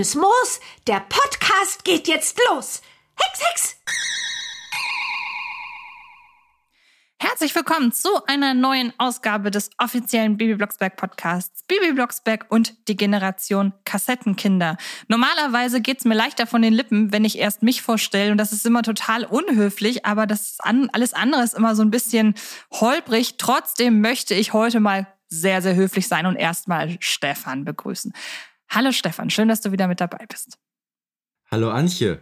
Grünes Moos, der Podcast geht jetzt los. Hex, Hex! Herzlich willkommen zu einer neuen Ausgabe des offiziellen Bibi Blocksberg Podcasts. Bibi Blocksberg und die Generation Kassettenkinder. Normalerweise geht's mir leichter von den Lippen, wenn ich erst mich vorstelle und das ist immer total unhöflich, aber das alles andere ist immer so ein bisschen holprig. Trotzdem möchte ich heute mal sehr, sehr höflich sein und erstmal Stefan begrüßen. Hallo Stefan, schön, dass du wieder mit dabei bist. Hallo Antje,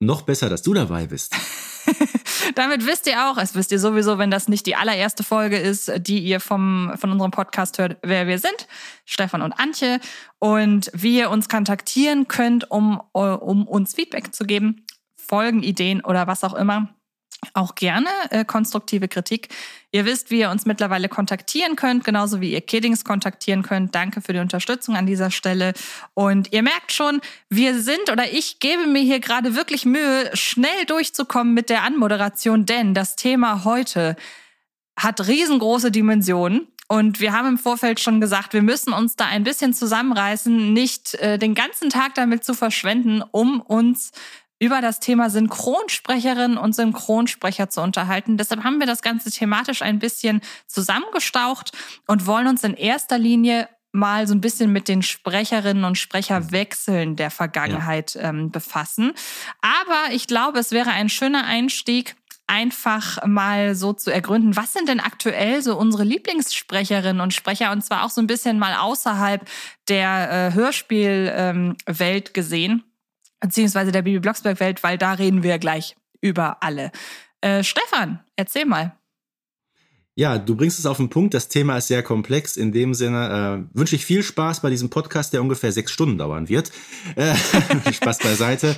noch besser, dass du dabei bist. Damit wisst ihr auch, es wisst ihr sowieso, wenn das nicht die allererste Folge ist, die ihr vom, von unserem Podcast hört, wer wir sind. Stefan und Antje. Und wie ihr uns kontaktieren könnt, um, um uns Feedback zu geben, Folgenideen oder was auch immer auch gerne äh, konstruktive Kritik. Ihr wisst, wie ihr uns mittlerweile kontaktieren könnt, genauso wie ihr Kiddings kontaktieren könnt. Danke für die Unterstützung an dieser Stelle. Und ihr merkt schon, wir sind oder ich gebe mir hier gerade wirklich Mühe, schnell durchzukommen mit der Anmoderation, denn das Thema heute hat riesengroße Dimensionen. Und wir haben im Vorfeld schon gesagt, wir müssen uns da ein bisschen zusammenreißen, nicht äh, den ganzen Tag damit zu verschwenden, um uns über das Thema Synchronsprecherinnen und Synchronsprecher zu unterhalten. Deshalb haben wir das Ganze thematisch ein bisschen zusammengestaucht und wollen uns in erster Linie mal so ein bisschen mit den Sprecherinnen und Sprecherwechseln der Vergangenheit ja. ähm, befassen. Aber ich glaube, es wäre ein schöner Einstieg, einfach mal so zu ergründen, was sind denn aktuell so unsere Lieblingssprecherinnen und Sprecher und zwar auch so ein bisschen mal außerhalb der äh, Hörspielwelt ähm, gesehen beziehungsweise der Bibi Blocksberg-Welt, weil da reden wir gleich über alle. Äh, Stefan, erzähl mal. Ja, du bringst es auf den Punkt. Das Thema ist sehr komplex. In dem Sinne äh, wünsche ich viel Spaß bei diesem Podcast, der ungefähr sechs Stunden dauern wird. Äh, Spaß beiseite.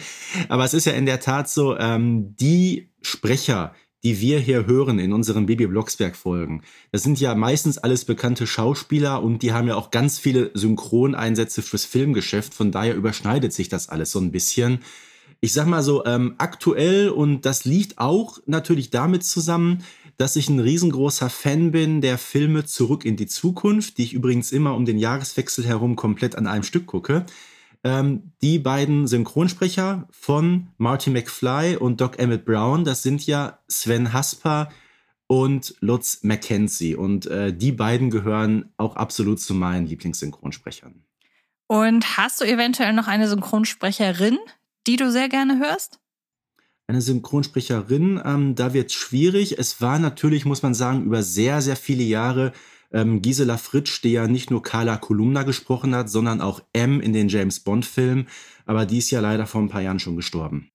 Aber es ist ja in der Tat so, ähm, die Sprecher, die wir hier hören in unseren Bibi Blocksberg Folgen. Das sind ja meistens alles bekannte Schauspieler und die haben ja auch ganz viele Synchroneinsätze fürs Filmgeschäft. Von daher überschneidet sich das alles so ein bisschen. Ich sag mal so, ähm, aktuell und das liegt auch natürlich damit zusammen, dass ich ein riesengroßer Fan bin der Filme Zurück in die Zukunft, die ich übrigens immer um den Jahreswechsel herum komplett an einem Stück gucke ähm, die beiden Synchronsprecher von Marty McFly und Doc Emmett Brown, das sind ja Sven Hasper und Lutz McKenzie. Und äh, die beiden gehören auch absolut zu meinen Lieblingssynchronsprechern. Und hast du eventuell noch eine Synchronsprecherin, die du sehr gerne hörst? Eine Synchronsprecherin, ähm, da wird es schwierig. Es war natürlich, muss man sagen, über sehr, sehr viele Jahre ähm, Gisela Fritsch, die ja nicht nur Carla Kolumna gesprochen hat, sondern auch M in den James Bond-Filmen. Aber die ist ja leider vor ein paar Jahren schon gestorben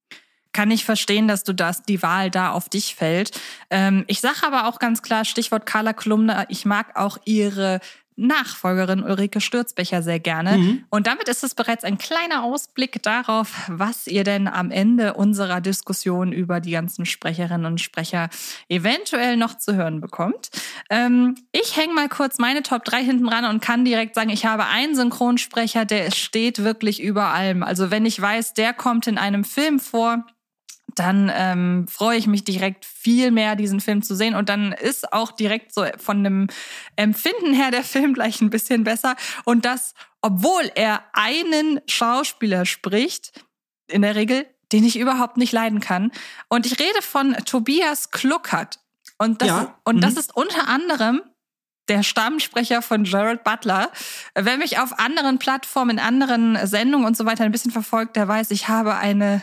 kann ich verstehen, dass du das, die Wahl da auf dich fällt. Ähm, ich sage aber auch ganz klar, Stichwort Carla Kolumna, ich mag auch ihre Nachfolgerin Ulrike Stürzbecher sehr gerne. Mhm. Und damit ist es bereits ein kleiner Ausblick darauf, was ihr denn am Ende unserer Diskussion über die ganzen Sprecherinnen und Sprecher eventuell noch zu hören bekommt. Ähm, ich hänge mal kurz meine Top 3 hinten ran und kann direkt sagen, ich habe einen Synchronsprecher, der steht wirklich über allem. Also wenn ich weiß, der kommt in einem Film vor, dann ähm, freue ich mich direkt viel mehr, diesen Film zu sehen. Und dann ist auch direkt so von dem Empfinden her der Film gleich ein bisschen besser. Und das, obwohl er einen Schauspieler spricht, in der Regel, den ich überhaupt nicht leiden kann. Und ich rede von Tobias Kluckert. Und das, ja. und mhm. das ist unter anderem der Stammsprecher von Jared Butler. Wer mich auf anderen Plattformen, in anderen Sendungen und so weiter ein bisschen verfolgt, der weiß, ich habe eine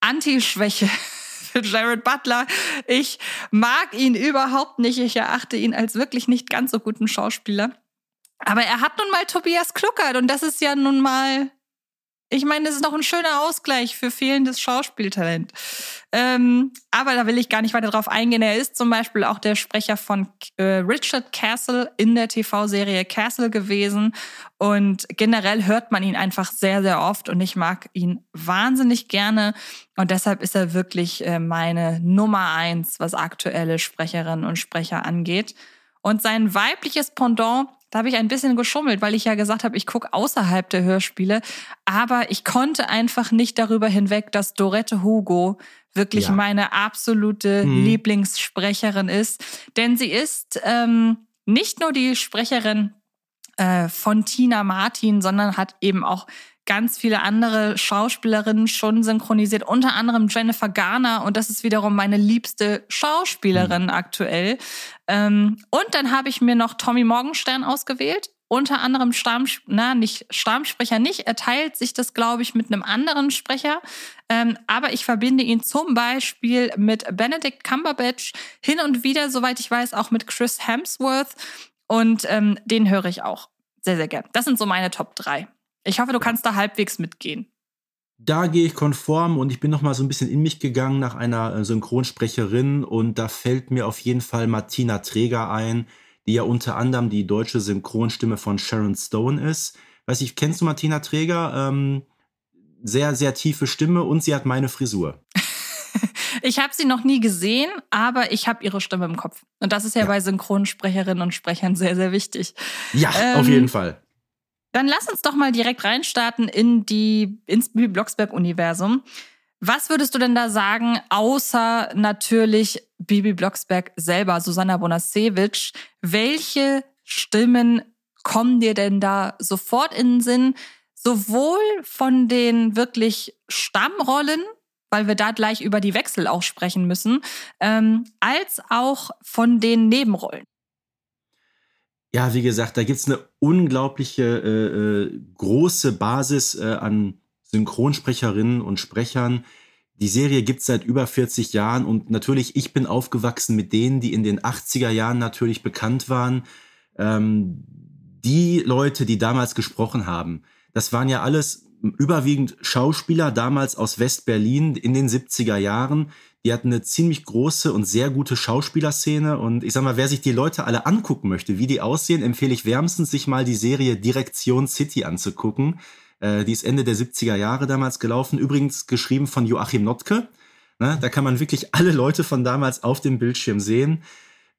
Anti-Schwäche für Jared Butler. Ich mag ihn überhaupt nicht. Ich erachte ihn als wirklich nicht ganz so guten Schauspieler. Aber er hat nun mal Tobias Kluckert und das ist ja nun mal ich meine, das ist noch ein schöner Ausgleich für fehlendes Schauspieltalent. Ähm, aber da will ich gar nicht weiter drauf eingehen. Er ist zum Beispiel auch der Sprecher von äh, Richard Castle in der TV-Serie Castle gewesen. Und generell hört man ihn einfach sehr, sehr oft und ich mag ihn wahnsinnig gerne. Und deshalb ist er wirklich äh, meine Nummer eins, was aktuelle Sprecherinnen und Sprecher angeht. Und sein weibliches Pendant da habe ich ein bisschen geschummelt, weil ich ja gesagt habe, ich gucke außerhalb der Hörspiele. Aber ich konnte einfach nicht darüber hinweg, dass Dorette Hugo wirklich ja. meine absolute hm. Lieblingssprecherin ist. Denn sie ist ähm, nicht nur die Sprecherin äh, von Tina Martin, sondern hat eben auch ganz viele andere Schauspielerinnen schon synchronisiert, unter anderem Jennifer Garner und das ist wiederum meine liebste Schauspielerin mhm. aktuell. Ähm, und dann habe ich mir noch Tommy Morgenstern ausgewählt unter anderem Stamm, na, nicht Stammsprecher nicht. Er teilt sich das, glaube ich, mit einem anderen Sprecher. Ähm, aber ich verbinde ihn zum Beispiel mit Benedict Cumberbatch hin und wieder, soweit ich weiß, auch mit Chris Hemsworth. Und ähm, den höre ich auch sehr, sehr gern. Das sind so meine Top 3. Ich hoffe, du kannst da halbwegs mitgehen. Da gehe ich konform und ich bin noch mal so ein bisschen in mich gegangen nach einer äh, Synchronsprecherin und da fällt mir auf jeden Fall Martina Träger ein, die ja unter anderem die deutsche Synchronstimme von Sharon Stone ist. Weiß ich, kennst du Martina Träger? Ähm, sehr, sehr tiefe Stimme und sie hat meine Frisur. ich habe sie noch nie gesehen, aber ich habe ihre Stimme im Kopf. Und das ist ja, ja, bei Synchronsprecherinnen und Sprechern sehr, sehr wichtig. Ja, ähm, auf jeden Fall. Dann lass uns doch mal direkt reinstarten in die ins Blocksberg-Universum. Was würdest du denn da sagen, außer natürlich Bibi Blocksberg selber, Susanna Bonasewicz? Welche Stimmen kommen dir denn da sofort in den Sinn? Sowohl von den wirklich Stammrollen, weil wir da gleich über die Wechsel auch sprechen müssen, ähm, als auch von den Nebenrollen. Ja, wie gesagt, da gibt's eine unglaubliche äh, äh, große Basis äh, an Synchronsprecherinnen und Sprechern. Die Serie gibt's seit über 40 Jahren und natürlich, ich bin aufgewachsen mit denen, die in den 80er Jahren natürlich bekannt waren. Ähm, die Leute, die damals gesprochen haben, das waren ja alles überwiegend Schauspieler damals aus West-Berlin in den 70er Jahren. Die hatten eine ziemlich große und sehr gute Schauspielerszene. Und ich sag mal, wer sich die Leute alle angucken möchte, wie die aussehen, empfehle ich wärmstens, sich mal die Serie Direktion City anzugucken. Äh, die ist Ende der 70er Jahre damals gelaufen. Übrigens geschrieben von Joachim Notke. Ne? Da kann man wirklich alle Leute von damals auf dem Bildschirm sehen.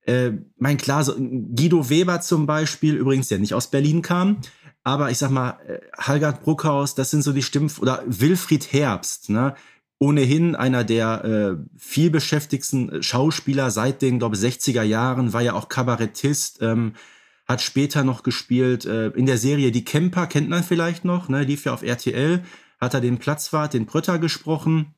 Äh, mein klar, so Guido Weber zum Beispiel, übrigens, der nicht aus Berlin kam, aber ich sag mal, äh, Halgard Bruckhaus, das sind so die Stimmen, oder Wilfried Herbst, ne? ohnehin einer der äh, vielbeschäftigsten Schauspieler seit den, glaube ich, 60er Jahren, war ja auch Kabarettist, ähm, hat später noch gespielt äh, in der Serie Die Camper, kennt man vielleicht noch, ne? lief ja auf RTL, hat er den Platzwart, den Brötter gesprochen.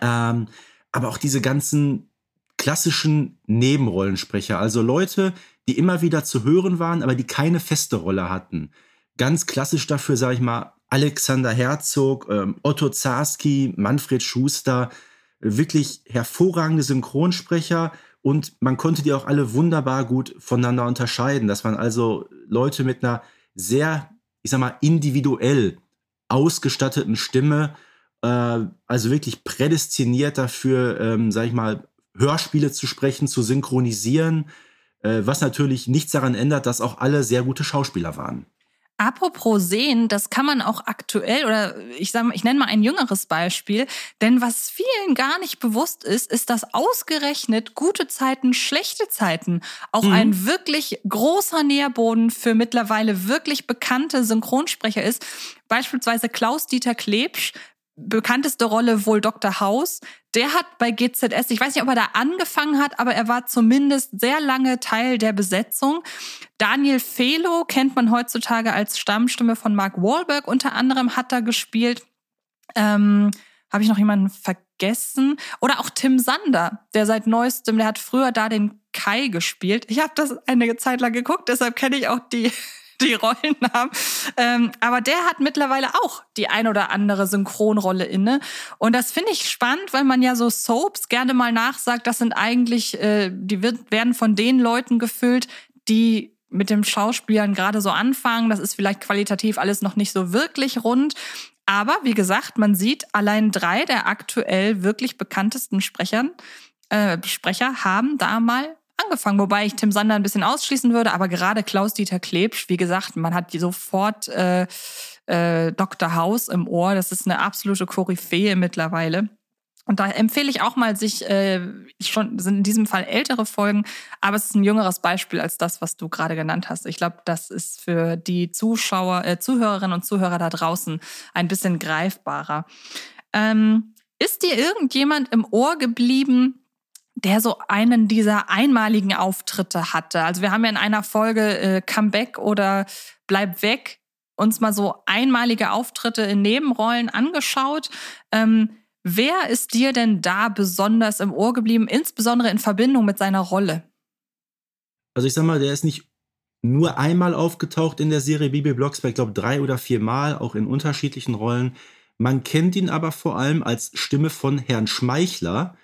Ähm, aber auch diese ganzen klassischen Nebenrollensprecher, also Leute, die immer wieder zu hören waren, aber die keine feste Rolle hatten. Ganz klassisch dafür, sage ich mal, Alexander Herzog, ähm, Otto Zarski, Manfred Schuster, wirklich hervorragende Synchronsprecher, und man konnte die auch alle wunderbar gut voneinander unterscheiden. Das waren also Leute mit einer sehr, ich sag mal, individuell ausgestatteten Stimme, äh, also wirklich prädestiniert dafür, ähm, sag ich mal, Hörspiele zu sprechen, zu synchronisieren, äh, was natürlich nichts daran ändert, dass auch alle sehr gute Schauspieler waren. Apropos sehen, das kann man auch aktuell oder ich sage, ich nenne mal ein jüngeres Beispiel, denn was vielen gar nicht bewusst ist, ist, dass ausgerechnet gute Zeiten, schlechte Zeiten auch mhm. ein wirklich großer Nährboden für mittlerweile wirklich bekannte Synchronsprecher ist. Beispielsweise Klaus-Dieter Klebsch bekannteste Rolle wohl Dr. House. Der hat bei GZS, ich weiß nicht, ob er da angefangen hat, aber er war zumindest sehr lange Teil der Besetzung. Daniel Felo kennt man heutzutage als Stammstimme von Mark Wahlberg unter anderem, hat da gespielt. Ähm, Habe ich noch jemanden vergessen? Oder auch Tim Sander, der seit neuestem, der hat früher da den Kai gespielt. Ich habe das eine Zeit lang geguckt, deshalb kenne ich auch die die Rollennamen. Ähm, aber der hat mittlerweile auch die ein oder andere Synchronrolle inne. Und das finde ich spannend, weil man ja so Soaps gerne mal nachsagt, das sind eigentlich, äh, die wird, werden von den Leuten gefüllt, die mit dem Schauspielern gerade so anfangen. Das ist vielleicht qualitativ alles noch nicht so wirklich rund. Aber wie gesagt, man sieht, allein drei der aktuell wirklich bekanntesten Sprechern, äh, Sprecher haben da mal angefangen, wobei ich Tim Sander ein bisschen ausschließen würde, aber gerade Klaus-Dieter Klebsch, wie gesagt, man hat sofort äh, äh, Dr. House im Ohr. Das ist eine absolute Koryphäe mittlerweile. Und da empfehle ich auch mal, sich äh, schon sind in diesem Fall ältere Folgen, aber es ist ein jüngeres Beispiel als das, was du gerade genannt hast. Ich glaube, das ist für die Zuschauer, äh, Zuhörerinnen und Zuhörer da draußen ein bisschen greifbarer. Ähm, ist dir irgendjemand im Ohr geblieben, der so einen dieser einmaligen Auftritte hatte. Also wir haben ja in einer Folge äh, Comeback oder Bleib weg uns mal so einmalige Auftritte in Nebenrollen angeschaut. Ähm, wer ist dir denn da besonders im Ohr geblieben, insbesondere in Verbindung mit seiner Rolle? Also ich sag mal, der ist nicht nur einmal aufgetaucht in der Serie Bibi Blocksberg, ich glaube drei oder vier Mal, auch in unterschiedlichen Rollen. Man kennt ihn aber vor allem als Stimme von Herrn Schmeichler.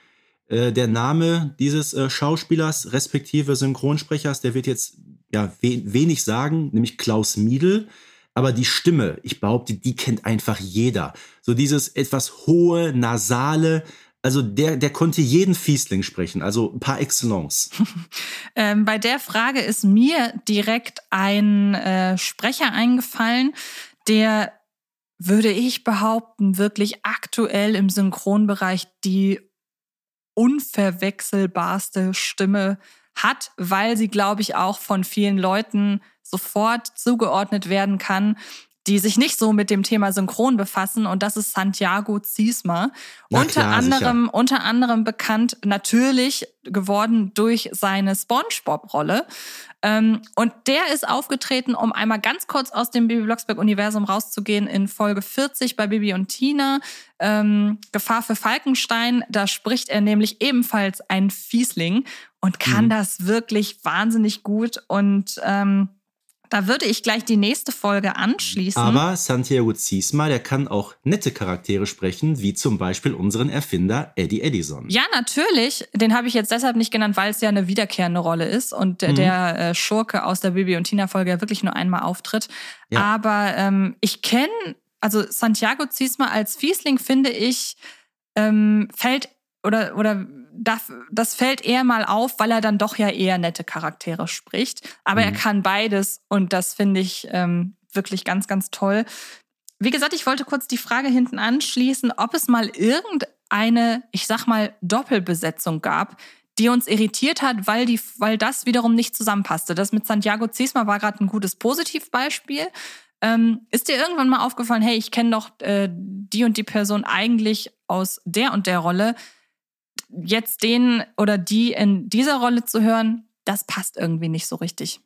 Äh, der Name dieses äh, Schauspielers respektive Synchronsprechers, der wird jetzt ja we wenig sagen, nämlich Klaus Miedl. Aber die Stimme, ich behaupte, die kennt einfach jeder. So dieses etwas hohe, nasale, also der, der konnte jeden Fiesling sprechen, also par excellence. ähm, bei der Frage ist mir direkt ein äh, Sprecher eingefallen, der, würde ich behaupten, wirklich aktuell im Synchronbereich die unverwechselbarste Stimme hat, weil sie, glaube ich, auch von vielen Leuten sofort zugeordnet werden kann, die sich nicht so mit dem Thema Synchron befassen und das ist Santiago Ziesma. Na unter klar, anderem, sicher. unter anderem bekannt natürlich geworden durch seine SpongeBob-Rolle. Ähm, und der ist aufgetreten, um einmal ganz kurz aus dem Bibi Blocksberg-Universum rauszugehen, in Folge 40 bei Bibi und Tina. Ähm, Gefahr für Falkenstein. Da spricht er nämlich ebenfalls ein Fiesling und kann mhm. das wirklich wahnsinnig gut und ähm, da würde ich gleich die nächste Folge anschließen. Aber Santiago Ziesma, der kann auch nette Charaktere sprechen, wie zum Beispiel unseren Erfinder Eddie Edison. Ja, natürlich. Den habe ich jetzt deshalb nicht genannt, weil es ja eine wiederkehrende Rolle ist und mhm. der äh, Schurke aus der Bibi und Tina Folge ja wirklich nur einmal auftritt. Ja. Aber ähm, ich kenne, also Santiago Ziesma als Fiesling finde ich, ähm, fällt oder, oder das, das fällt eher mal auf, weil er dann doch ja eher nette Charaktere spricht. Aber mhm. er kann beides und das finde ich ähm, wirklich ganz, ganz toll. Wie gesagt, ich wollte kurz die Frage hinten anschließen, ob es mal irgendeine, ich sag mal, Doppelbesetzung gab, die uns irritiert hat, weil, die, weil das wiederum nicht zusammenpasste. Das mit Santiago Ziesma war gerade ein gutes Positivbeispiel. Ähm, ist dir irgendwann mal aufgefallen, hey, ich kenne doch äh, die und die Person eigentlich aus der und der Rolle jetzt den oder die in dieser Rolle zu hören, das passt irgendwie nicht so richtig.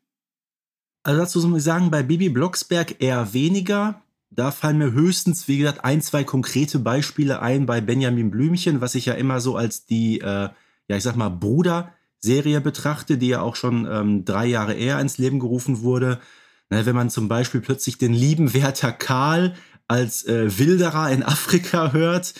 Also dazu muss ich sagen, bei Bibi Blocksberg eher weniger. Da fallen mir höchstens, wie gesagt, ein, zwei konkrete Beispiele ein bei Benjamin Blümchen, was ich ja immer so als die, äh, ja, ich sag mal, Bruder-Serie betrachte, die ja auch schon ähm, drei Jahre eher ins Leben gerufen wurde. Na, wenn man zum Beispiel plötzlich den lieben Werther Karl als äh, Wilderer in Afrika hört,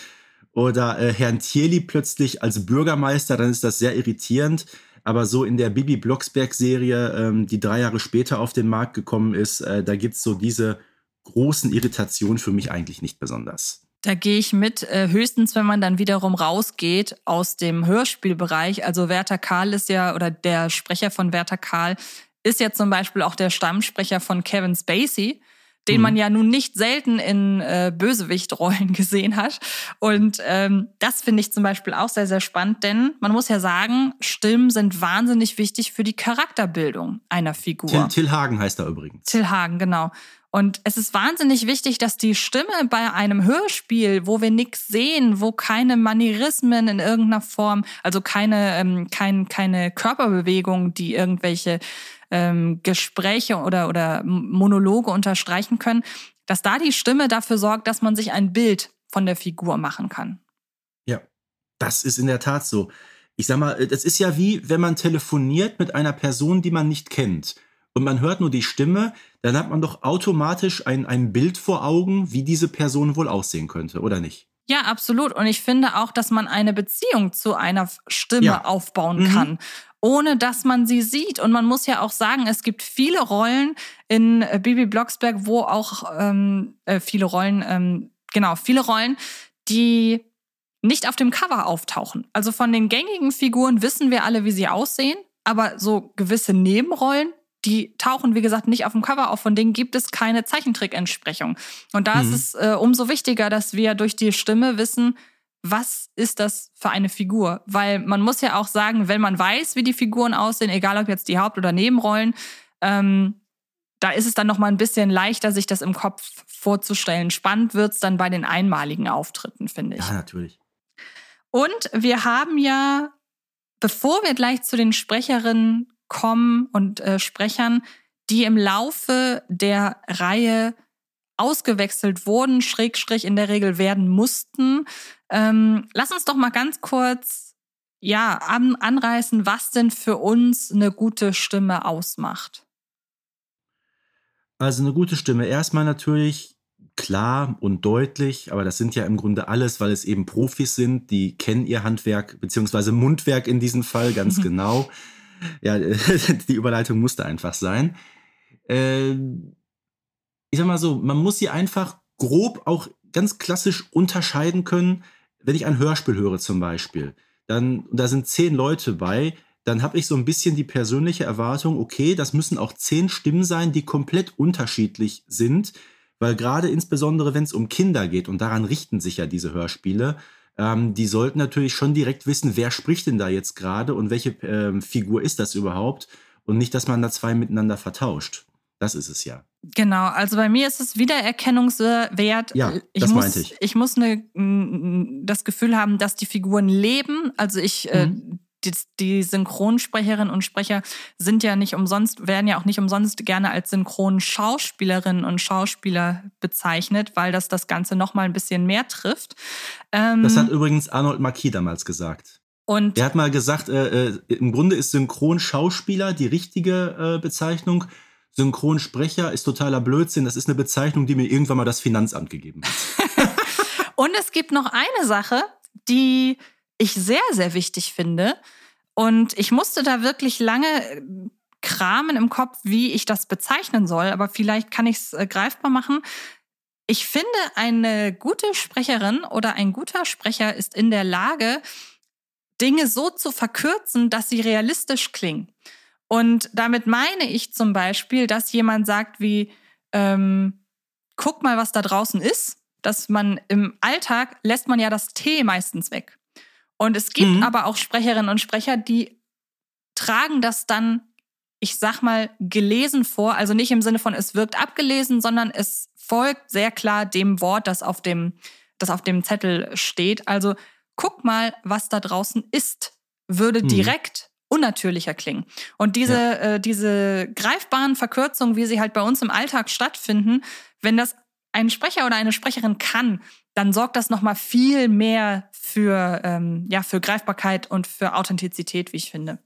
oder äh, Herrn Thierli plötzlich als Bürgermeister, dann ist das sehr irritierend. Aber so in der Bibi Blocksberg-Serie, ähm, die drei Jahre später auf den Markt gekommen ist, äh, da gibt's so diese großen Irritationen für mich eigentlich nicht besonders. Da gehe ich mit, äh, höchstens wenn man dann wiederum rausgeht aus dem Hörspielbereich. Also Werther Karl ist ja, oder der Sprecher von Werther Karl ist ja zum Beispiel auch der Stammsprecher von Kevin Spacey den mhm. man ja nun nicht selten in äh, Bösewichtrollen gesehen hat. Und ähm, das finde ich zum Beispiel auch sehr, sehr spannend, denn man muss ja sagen, Stimmen sind wahnsinnig wichtig für die Charakterbildung einer Figur. Till, Till Hagen heißt er übrigens. Till Hagen, genau. Und es ist wahnsinnig wichtig, dass die Stimme bei einem Hörspiel, wo wir nichts sehen, wo keine Manierismen in irgendeiner Form, also keine, ähm, kein, keine Körperbewegung, die irgendwelche ähm, Gespräche oder, oder Monologe unterstreichen können, dass da die Stimme dafür sorgt, dass man sich ein Bild von der Figur machen kann. Ja, das ist in der Tat so. Ich sag mal, das ist ja wie, wenn man telefoniert mit einer Person, die man nicht kennt. Und man hört nur die Stimme, dann hat man doch automatisch ein, ein Bild vor Augen, wie diese Person wohl aussehen könnte, oder nicht? Ja, absolut. Und ich finde auch, dass man eine Beziehung zu einer Stimme ja. aufbauen mhm. kann ohne dass man sie sieht. Und man muss ja auch sagen, es gibt viele Rollen in äh, Bibi Blocksberg, wo auch ähm, äh, viele Rollen, ähm, genau, viele Rollen, die nicht auf dem Cover auftauchen. Also von den gängigen Figuren wissen wir alle, wie sie aussehen, aber so gewisse Nebenrollen, die tauchen, wie gesagt, nicht auf dem Cover auf, von denen gibt es keine Zeichentrick-Entsprechung. Und da mhm. ist es äh, umso wichtiger, dass wir durch die Stimme wissen, was ist das für eine Figur? Weil man muss ja auch sagen, wenn man weiß, wie die Figuren aussehen, egal ob jetzt die Haupt- oder Nebenrollen, ähm, da ist es dann noch mal ein bisschen leichter, sich das im Kopf vorzustellen. Spannend wird's dann bei den einmaligen Auftritten, finde ich. Ja, natürlich. Und wir haben ja, bevor wir gleich zu den Sprecherinnen kommen und äh, Sprechern, die im Laufe der Reihe ausgewechselt wurden, Schrägstrich in der Regel werden mussten. Ähm, lass uns doch mal ganz kurz ja, an, anreißen, was denn für uns eine gute Stimme ausmacht. Also eine gute Stimme. Erstmal natürlich klar und deutlich, aber das sind ja im Grunde alles, weil es eben Profis sind, die kennen ihr Handwerk beziehungsweise Mundwerk in diesem Fall ganz genau. Ja, die Überleitung musste einfach sein. Äh, ich sag mal so, man muss sie einfach grob auch ganz klassisch unterscheiden können. Wenn ich ein Hörspiel höre zum Beispiel, dann, da sind zehn Leute bei, dann habe ich so ein bisschen die persönliche Erwartung, okay, das müssen auch zehn Stimmen sein, die komplett unterschiedlich sind, weil gerade insbesondere, wenn es um Kinder geht, und daran richten sich ja diese Hörspiele, ähm, die sollten natürlich schon direkt wissen, wer spricht denn da jetzt gerade und welche ähm, Figur ist das überhaupt und nicht, dass man da zwei miteinander vertauscht. Das ist es ja. Genau, also bei mir ist es Wiedererkennungswert. Ja, ich das muss, meinte ich. Ich muss eine, das Gefühl haben, dass die Figuren leben. Also ich, äh, Mhm. Die, die Synchronsprecherinnen und Sprecher sind ja nicht umsonst, werden ja auch nicht umsonst gerne als Synchronschauspielerinnen und Schauspieler bezeichnet, weil das das Ganze nochmal ein bisschen mehr trifft. Ähm, Das hat übrigens Arnold Marquis damals gesagt. und Der hat mal gesagt, äh, äh, im Grunde ist Synchronschauspieler die richtige äh, Bezeichnung. Synchronsprecher ist totaler Blödsinn. Das ist eine Bezeichnung, die mir irgendwann mal das Finanzamt gegeben hat. Und es gibt noch eine Sache, die ich sehr, sehr wichtig finde. Und ich musste da wirklich lange äh, kramen im Kopf, wie ich das bezeichnen soll. Aber vielleicht kann ich es äh, greifbar machen. Ich finde, eine gute Sprecherin oder ein guter Sprecher ist in der Lage, Dinge so zu verkürzen, dass sie realistisch klingen. Und damit meine ich zum Beispiel, dass jemand sagt wie, ähm, guck mal, was da draußen ist. Dass man im Alltag lässt man ja das T meistens weg. Und es gibt Mhm. aber auch Sprecherinnen und Sprecher, die tragen das dann, ich sag mal, gelesen vor. Also nicht im Sinne von, es wirkt abgelesen, sondern es folgt sehr klar dem Wort, das auf dem, das auf dem Zettel steht. Also guck mal, was da draußen ist, würde Mhm. direkt unnatürlicher klingen. Und diese, äh, diese greifbaren Verkürzungen, wie sie halt bei uns im Alltag stattfinden, wenn das ein Sprecher oder eine Sprecherin kann, dann sorgt das nochmal viel mehr für, ähm, ja, für Greifbarkeit und für Authentizität, wie ich finde.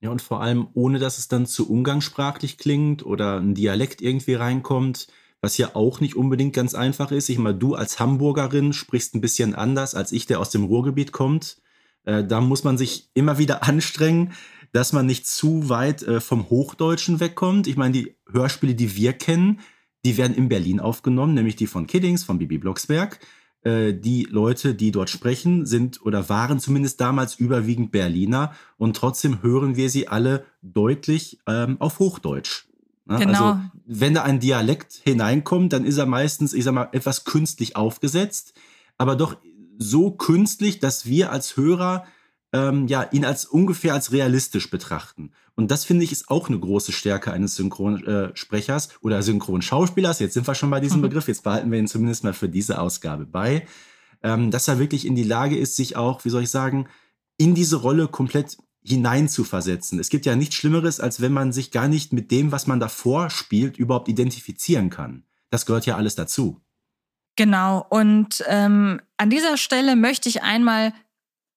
Ja, und vor allem ohne, dass es dann zu umgangssprachlich klingt oder ein Dialekt irgendwie reinkommt, was ja auch nicht unbedingt ganz einfach ist. Ich meine, du als Hamburgerin sprichst ein bisschen anders als ich, der aus dem Ruhrgebiet kommt. Äh, da muss man sich immer wieder anstrengen, dass man nicht zu weit äh, vom Hochdeutschen wegkommt. Ich meine, die Hörspiele, die wir kennen, die werden in Berlin aufgenommen, nämlich die von Kiddings, von Bibi Blocksberg. Äh, die Leute, die dort sprechen, sind oder waren zumindest damals überwiegend Berliner und trotzdem hören wir sie alle deutlich ähm, auf Hochdeutsch. Ne? Genau. Also, wenn da ein Dialekt hineinkommt, dann ist er meistens, ich sag mal, etwas künstlich aufgesetzt, aber doch so künstlich, dass wir als Hörer ähm, ja, ihn als ungefähr als realistisch betrachten. Und das finde ich ist auch eine große Stärke eines Synchronsprechers oder Synchronschauspielers. Jetzt sind wir schon bei diesem Mhm. Begriff. Jetzt behalten wir ihn zumindest mal für diese Ausgabe bei, ähm, dass er wirklich in die Lage ist, sich auch, wie soll ich sagen, in diese Rolle komplett hinein zu versetzen. Es gibt ja nichts Schlimmeres, als wenn man sich gar nicht mit dem, was man davor spielt, überhaupt identifizieren kann. Das gehört ja alles dazu. Genau. Und ähm, an dieser Stelle möchte ich einmal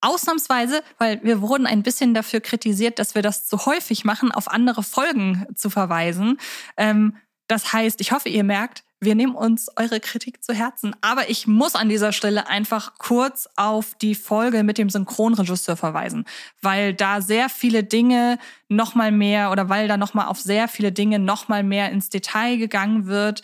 ausnahmsweise, weil wir wurden ein bisschen dafür kritisiert, dass wir das zu häufig machen, auf andere Folgen zu verweisen. Ähm, das heißt, ich hoffe, ihr merkt, wir nehmen uns eure Kritik zu Herzen. Aber ich muss an dieser Stelle einfach kurz auf die Folge mit dem Synchronregisseur verweisen, weil da sehr viele Dinge noch mal mehr oder weil da noch mal auf sehr viele Dinge noch mal mehr ins Detail gegangen wird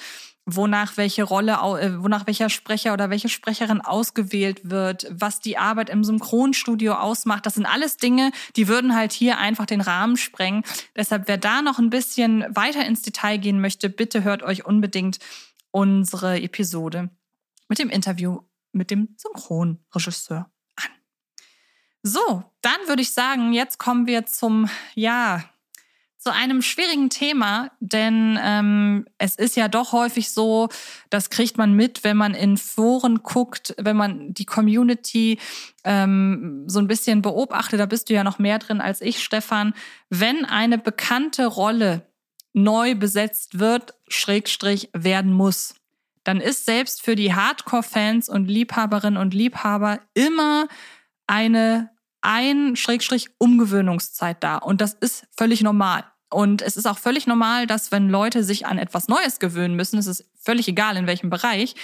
wonach welche Rolle, äh, wonach welcher Sprecher oder welche Sprecherin ausgewählt wird, was die Arbeit im Synchronstudio ausmacht. Das sind alles Dinge, die würden halt hier einfach den Rahmen sprengen. Deshalb, wer da noch ein bisschen weiter ins Detail gehen möchte, bitte hört euch unbedingt unsere Episode mit dem Interview mit dem Synchronregisseur an. So, dann würde ich sagen, jetzt kommen wir zum, ja, zu einem schwierigen Thema, denn ähm, es ist ja doch häufig so, das kriegt man mit, wenn man in Foren guckt, wenn man die Community ähm, so ein bisschen beobachtet, da bist du ja noch mehr drin als ich, Stefan, wenn eine bekannte Rolle neu besetzt wird, Schrägstrich werden muss, dann ist selbst für die Hardcore-Fans und Liebhaberinnen und Liebhaber immer eine ein Schrägstrich Umgewöhnungszeit da. Und das ist völlig normal. Und es ist auch völlig normal, dass wenn Leute sich an etwas Neues gewöhnen müssen, es ist völlig egal in welchem Bereich,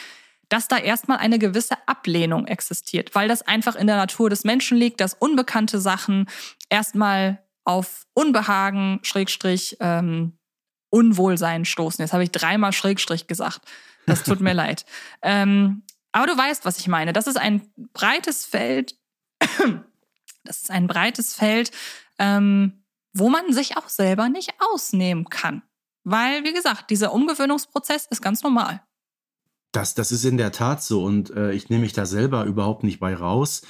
dass da erstmal eine gewisse Ablehnung existiert, weil das einfach in der Natur des Menschen liegt, dass unbekannte Sachen erstmal auf Unbehagen, Schrägstrich, ähm, Unwohlsein stoßen. Jetzt habe ich dreimal Schrägstrich gesagt. Das tut mir leid. Ähm, aber du weißt, was ich meine. Das ist ein breites Feld. Das ist ein breites Feld, ähm, wo man sich auch selber nicht ausnehmen kann. Weil, wie gesagt, dieser Umgewöhnungsprozess ist ganz normal. Das, das ist in der Tat so und äh, ich nehme mich da selber überhaupt nicht bei raus.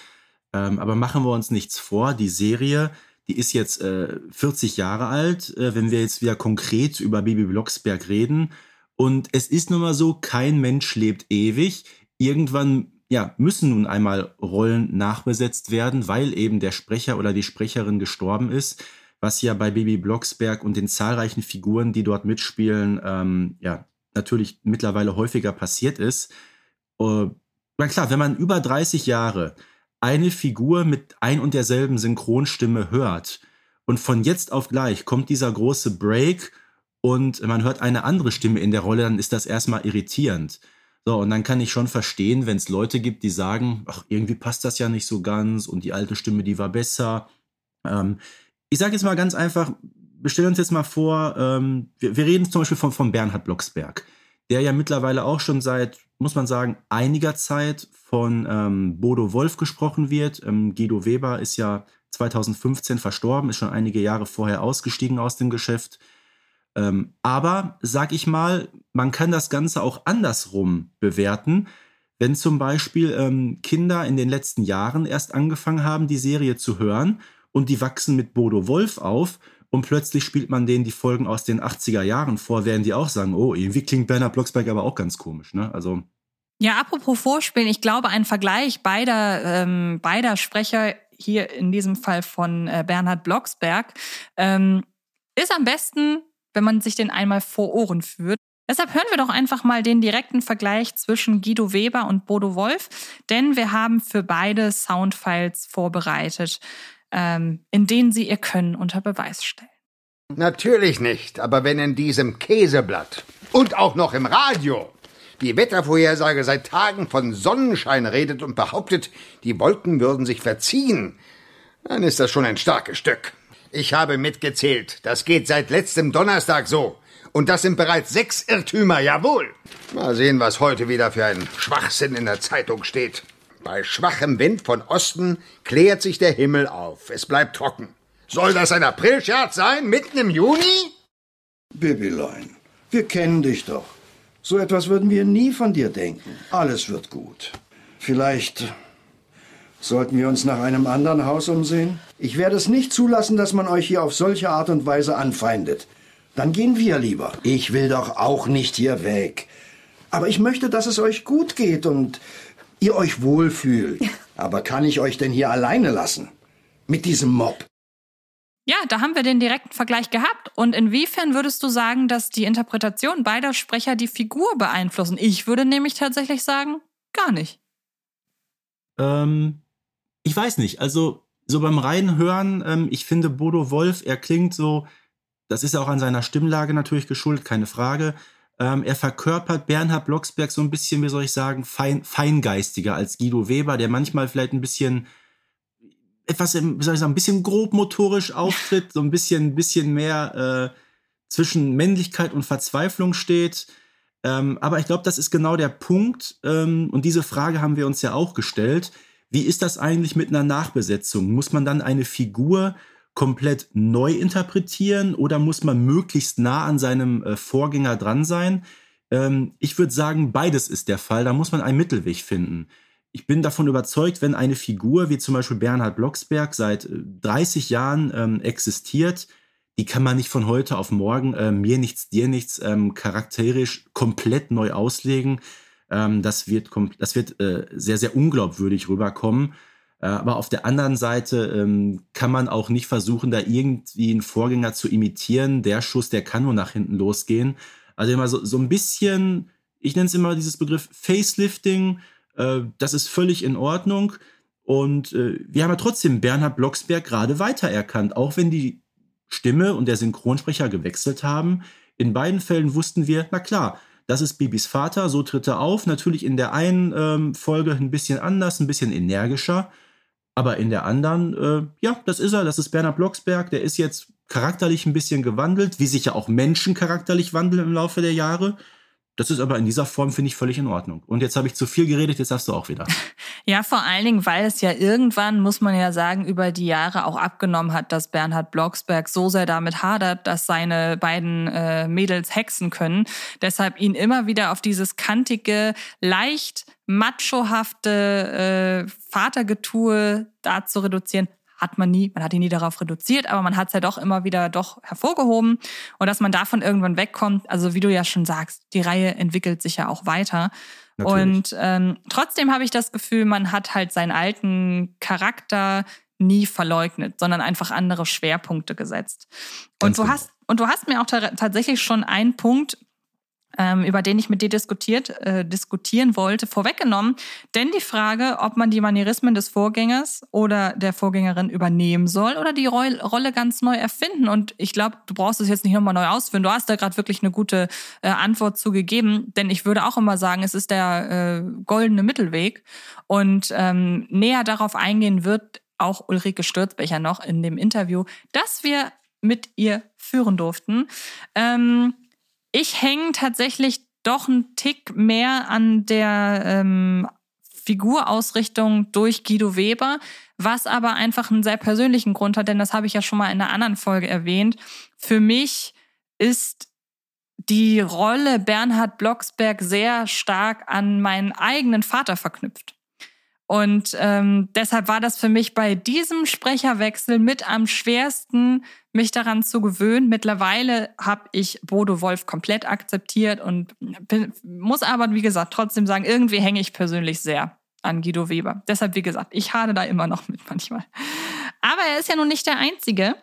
Ähm, aber machen wir uns nichts vor, die Serie die ist jetzt äh, 40 Jahre alt, äh, wenn wir jetzt wieder konkret über Baby Blocksberg reden. Und es ist nun mal so, kein Mensch lebt ewig. Irgendwann ja, müssen nun einmal Rollen nachbesetzt werden, weil eben der Sprecher oder die Sprecherin gestorben ist, was ja bei Baby Blocksberg und den zahlreichen Figuren, die dort mitspielen, ähm, ja, natürlich mittlerweile häufiger passiert ist. Äh, na klar, wenn man über 30 Jahre eine Figur mit ein und derselben Synchronstimme hört und von jetzt auf gleich kommt dieser große Break und man hört eine andere Stimme in der Rolle, dann ist das erstmal irritierend. So, und dann kann ich schon verstehen, wenn es Leute gibt, die sagen, ach, irgendwie passt das ja nicht so ganz und die alte Stimme, die war besser. Ähm, ich sage jetzt mal ganz einfach, wir stellen uns jetzt mal vor, ähm, wir, wir, reden zum Beispiel von, von Bernhard Blocksberg, der ja mittlerweile auch schon seit muss man sagen, einiger Zeit von ähm, Bodo Wolf gesprochen wird. Ähm, Guido Weber ist ja 2015 verstorben, ist schon einige Jahre vorher ausgestiegen aus dem Geschäft. Ähm, aber, sag ich mal, man kann das Ganze auch andersrum bewerten. Wenn zum Beispiel ähm, Kinder in den letzten Jahren erst angefangen haben, die Serie zu hören und die wachsen mit Bodo Wolf auf und plötzlich spielt man denen die Folgen aus den 80er Jahren vor, werden die auch sagen, oh, irgendwie klingt Bernhard Blocksberg aber auch ganz komisch, ne? Also. Ja, apropos Vorspielen, ich glaube, ein Vergleich beider, ähm, beider Sprecher, hier in diesem Fall von äh, Bernhard Blocksberg, ähm, ist am besten, wenn man sich den einmal vor Ohren führt. Deshalb hören wir doch einfach mal den direkten Vergleich zwischen Guido Weber und Bodo Wolf, denn wir haben für beide Soundfiles vorbereitet ähm, in denen sie ihr Können unter Beweis stellen. Natürlich nicht, aber wenn in diesem Käseblatt und auch noch im Radio die Wettervorhersage seit Tagen von Sonnenschein redet und behauptet, die Wolken würden sich verziehen, dann ist das schon ein starkes Stück. Ich habe mitgezählt. Das geht seit letztem Donnerstag so. Und das sind bereits sechs Irrtümer, jawohl. Mal sehen, was heute wieder für ein Schwachsinn in der Zeitung steht. Bei schwachem Wind von Osten klärt sich der Himmel auf. Es bleibt trocken. Soll das ein Aprilscherz sein, mitten im Juni? Babylein, wir kennen dich doch. So etwas würden wir nie von dir denken. Alles wird gut. Vielleicht sollten wir uns nach einem anderen Haus umsehen? Ich werde es nicht zulassen, dass man euch hier auf solche Art und Weise anfeindet. Dann gehen wir lieber. Ich will doch auch nicht hier weg. Aber ich möchte, dass es euch gut geht und ihr euch wohlfühlt. Aber kann ich euch denn hier alleine lassen? Mit diesem Mob? Ja, da haben wir den direkten Vergleich gehabt. Und inwiefern würdest du sagen, dass die Interpretation beider Sprecher die Figur beeinflussen? Ich würde nämlich tatsächlich sagen, gar nicht. Ähm, ich weiß nicht. Also, so beim Reinhören, ähm, ich finde Bodo Wolf, er klingt so, das ist ja auch an seiner Stimmlage natürlich geschuldet, keine Frage. Ähm, er verkörpert Bernhard Blocksberg so ein bisschen, wie soll ich sagen, fein, feingeistiger als Guido Weber, der manchmal vielleicht ein bisschen etwas, wie soll ich sagen, ein bisschen grobmotorisch auftritt, so ein bisschen, bisschen mehr äh, zwischen Männlichkeit und Verzweiflung steht. Ähm, aber ich glaube, das ist genau der Punkt. Ähm, und diese Frage haben wir uns ja auch gestellt. Wie ist das eigentlich mit einer Nachbesetzung? Muss man dann eine Figur komplett neu interpretieren oder muss man möglichst nah an seinem äh, Vorgänger dran sein? Ähm, ich würde sagen, beides ist der Fall. Da muss man einen Mittelweg finden. Ich bin davon überzeugt, wenn eine Figur wie zum Beispiel Bernhard Blocksberg seit 30 äh, Jahren ähm, existiert, die kann man nicht von heute auf morgen äh, mir nichts, dir nichts ähm, charakterisch komplett neu auslegen. Ähm, das wird, das wird äh, sehr, sehr unglaubwürdig rüberkommen. Äh, aber auf der anderen Seite ähm, kann man auch nicht versuchen, da irgendwie einen Vorgänger zu imitieren. Der Schuss, der kann nur nach hinten losgehen. Also immer so, so ein bisschen, ich nenne es immer dieses Begriff Facelifting, äh, das ist völlig in Ordnung. Und äh, wir haben ja trotzdem Bernhard Blocksberg gerade weitererkannt, auch wenn die Stimme und der Synchronsprecher gewechselt haben. In beiden Fällen wussten wir, na klar, das ist Bibis Vater, so tritt er auf. Natürlich in der einen ähm, Folge ein bisschen anders, ein bisschen energischer. Aber in der anderen, äh, ja, das ist er, das ist Bernhard Blocksberg, der ist jetzt charakterlich ein bisschen gewandelt, wie sich ja auch Menschen charakterlich wandeln im Laufe der Jahre. Das ist aber in dieser Form, finde ich, völlig in Ordnung. Und jetzt habe ich zu viel geredet, jetzt hast du auch wieder. Ja, vor allen Dingen, weil es ja irgendwann, muss man ja sagen, über die Jahre auch abgenommen hat, dass Bernhard Blocksberg so sehr damit hadert, dass seine beiden äh, Mädels hexen können. Deshalb ihn immer wieder auf dieses kantige, leicht machohafte äh, Vatergetue da zu reduzieren, hat man nie, man hat ihn nie darauf reduziert, aber man hat es ja doch immer wieder doch hervorgehoben und dass man davon irgendwann wegkommt. Also wie du ja schon sagst, die Reihe entwickelt sich ja auch weiter. Natürlich. Und ähm, trotzdem habe ich das Gefühl, man hat halt seinen alten Charakter nie verleugnet, sondern einfach andere Schwerpunkte gesetzt. und du genau. hast und du hast mir auch tatsächlich schon einen Punkt über den ich mit dir diskutiert, äh, diskutieren wollte, vorweggenommen. Denn die Frage, ob man die Manierismen des Vorgängers oder der Vorgängerin übernehmen soll oder die Roll Rolle ganz neu erfinden. Und ich glaube, du brauchst es jetzt nicht nochmal neu ausführen. Du hast da gerade wirklich eine gute äh, Antwort zugegeben. Denn ich würde auch immer sagen, es ist der äh, goldene Mittelweg. Und ähm, näher darauf eingehen wird auch Ulrike Stürzbecher noch in dem Interview, das wir mit ihr führen durften. Ähm, ich hänge tatsächlich doch einen Tick mehr an der ähm, Figurausrichtung durch Guido Weber, was aber einfach einen sehr persönlichen Grund hat, denn das habe ich ja schon mal in einer anderen Folge erwähnt. Für mich ist die Rolle Bernhard Blocksberg sehr stark an meinen eigenen Vater verknüpft. Und ähm, deshalb war das für mich bei diesem Sprecherwechsel mit am schwersten, mich daran zu gewöhnen. Mittlerweile habe ich Bodo Wolf komplett akzeptiert und bin, muss aber, wie gesagt, trotzdem sagen, irgendwie hänge ich persönlich sehr an Guido Weber. Deshalb, wie gesagt, ich hade da immer noch mit manchmal. Aber er ist ja nun nicht der Einzige.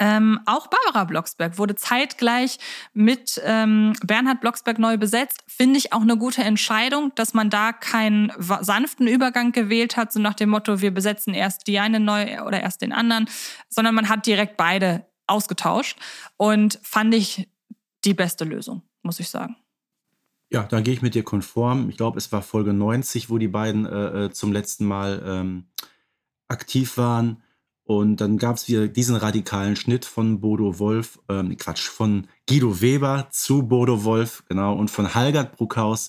Ähm, auch Barbara Blocksberg wurde zeitgleich mit ähm, Bernhard Blocksberg neu besetzt. Finde ich auch eine gute Entscheidung, dass man da keinen sanften Übergang gewählt hat, so nach dem Motto, wir besetzen erst die eine neu oder erst den anderen, sondern man hat direkt beide ausgetauscht und fand ich die beste Lösung, muss ich sagen. Ja, da gehe ich mit dir konform. Ich glaube, es war Folge 90, wo die beiden äh, äh, zum letzten Mal ähm, aktiv waren. Und dann gab es wieder diesen radikalen Schnitt von Bodo Wolf, ähm, Quatsch, von Guido Weber zu Bodo Wolf, genau, und von Halgard Bruckhaus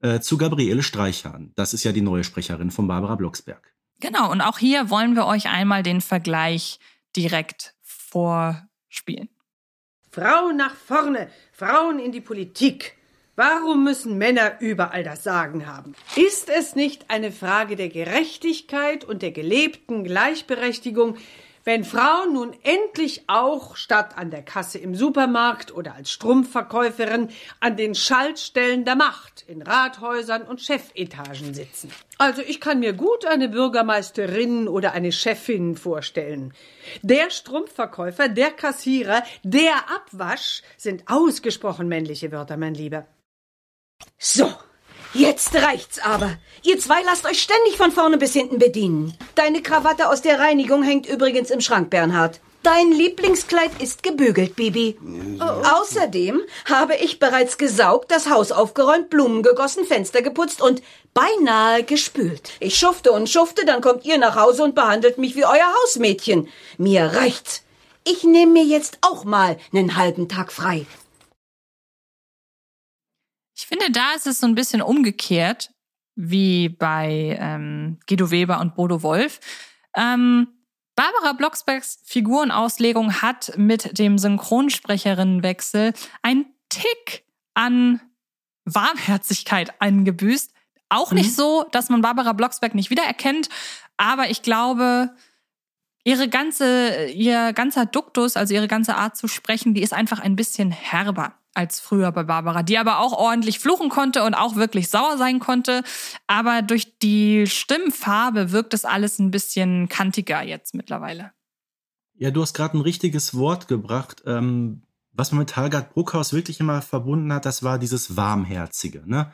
äh, zu Gabriele Streichern. Das ist ja die neue Sprecherin von Barbara Blocksberg. Genau, und auch hier wollen wir euch einmal den Vergleich direkt vorspielen. Frauen nach vorne, Frauen in die Politik. Warum müssen Männer überall das Sagen haben? Ist es nicht eine Frage der Gerechtigkeit und der gelebten Gleichberechtigung, wenn Frauen nun endlich auch statt an der Kasse im Supermarkt oder als Strumpfverkäuferin an den Schaltstellen der Macht in Rathäusern und Chefetagen sitzen. Also ich kann mir gut eine Bürgermeisterin oder eine Chefin vorstellen. Der Strumpfverkäufer, der Kassierer, der Abwasch sind ausgesprochen männliche Wörter, mein Lieber. So, jetzt reicht's aber. Ihr zwei lasst euch ständig von vorne bis hinten bedienen. Deine Krawatte aus der Reinigung hängt übrigens im Schrank, Bernhard. Dein Lieblingskleid ist gebügelt, Bibi. Oh. Außerdem habe ich bereits gesaugt, das Haus aufgeräumt, Blumen gegossen, Fenster geputzt und beinahe gespült. Ich schufte und schufte, dann kommt ihr nach Hause und behandelt mich wie euer Hausmädchen. Mir reicht's. Ich nehme mir jetzt auch mal einen halben Tag frei. Ich finde, da ist es so ein bisschen umgekehrt wie bei ähm, Guido Weber und Bodo Wolf. Ähm, Barbara Blocksbergs Figurenauslegung hat mit dem Synchronsprecherinnenwechsel ein Tick an Warmherzigkeit eingebüßt. Auch nicht mhm. so, dass man Barbara Blocksberg nicht wiedererkennt, aber ich glaube, ihre ganze, ihr ganzer Duktus, also ihre ganze Art zu sprechen, die ist einfach ein bisschen herber. Als früher bei Barbara, die aber auch ordentlich fluchen konnte und auch wirklich sauer sein konnte. Aber durch die Stimmfarbe wirkt es alles ein bisschen kantiger jetzt mittlerweile. Ja, du hast gerade ein richtiges Wort gebracht. Ähm, was man mit Halgard Bruckhaus wirklich immer verbunden hat, das war dieses Warmherzige. Ne?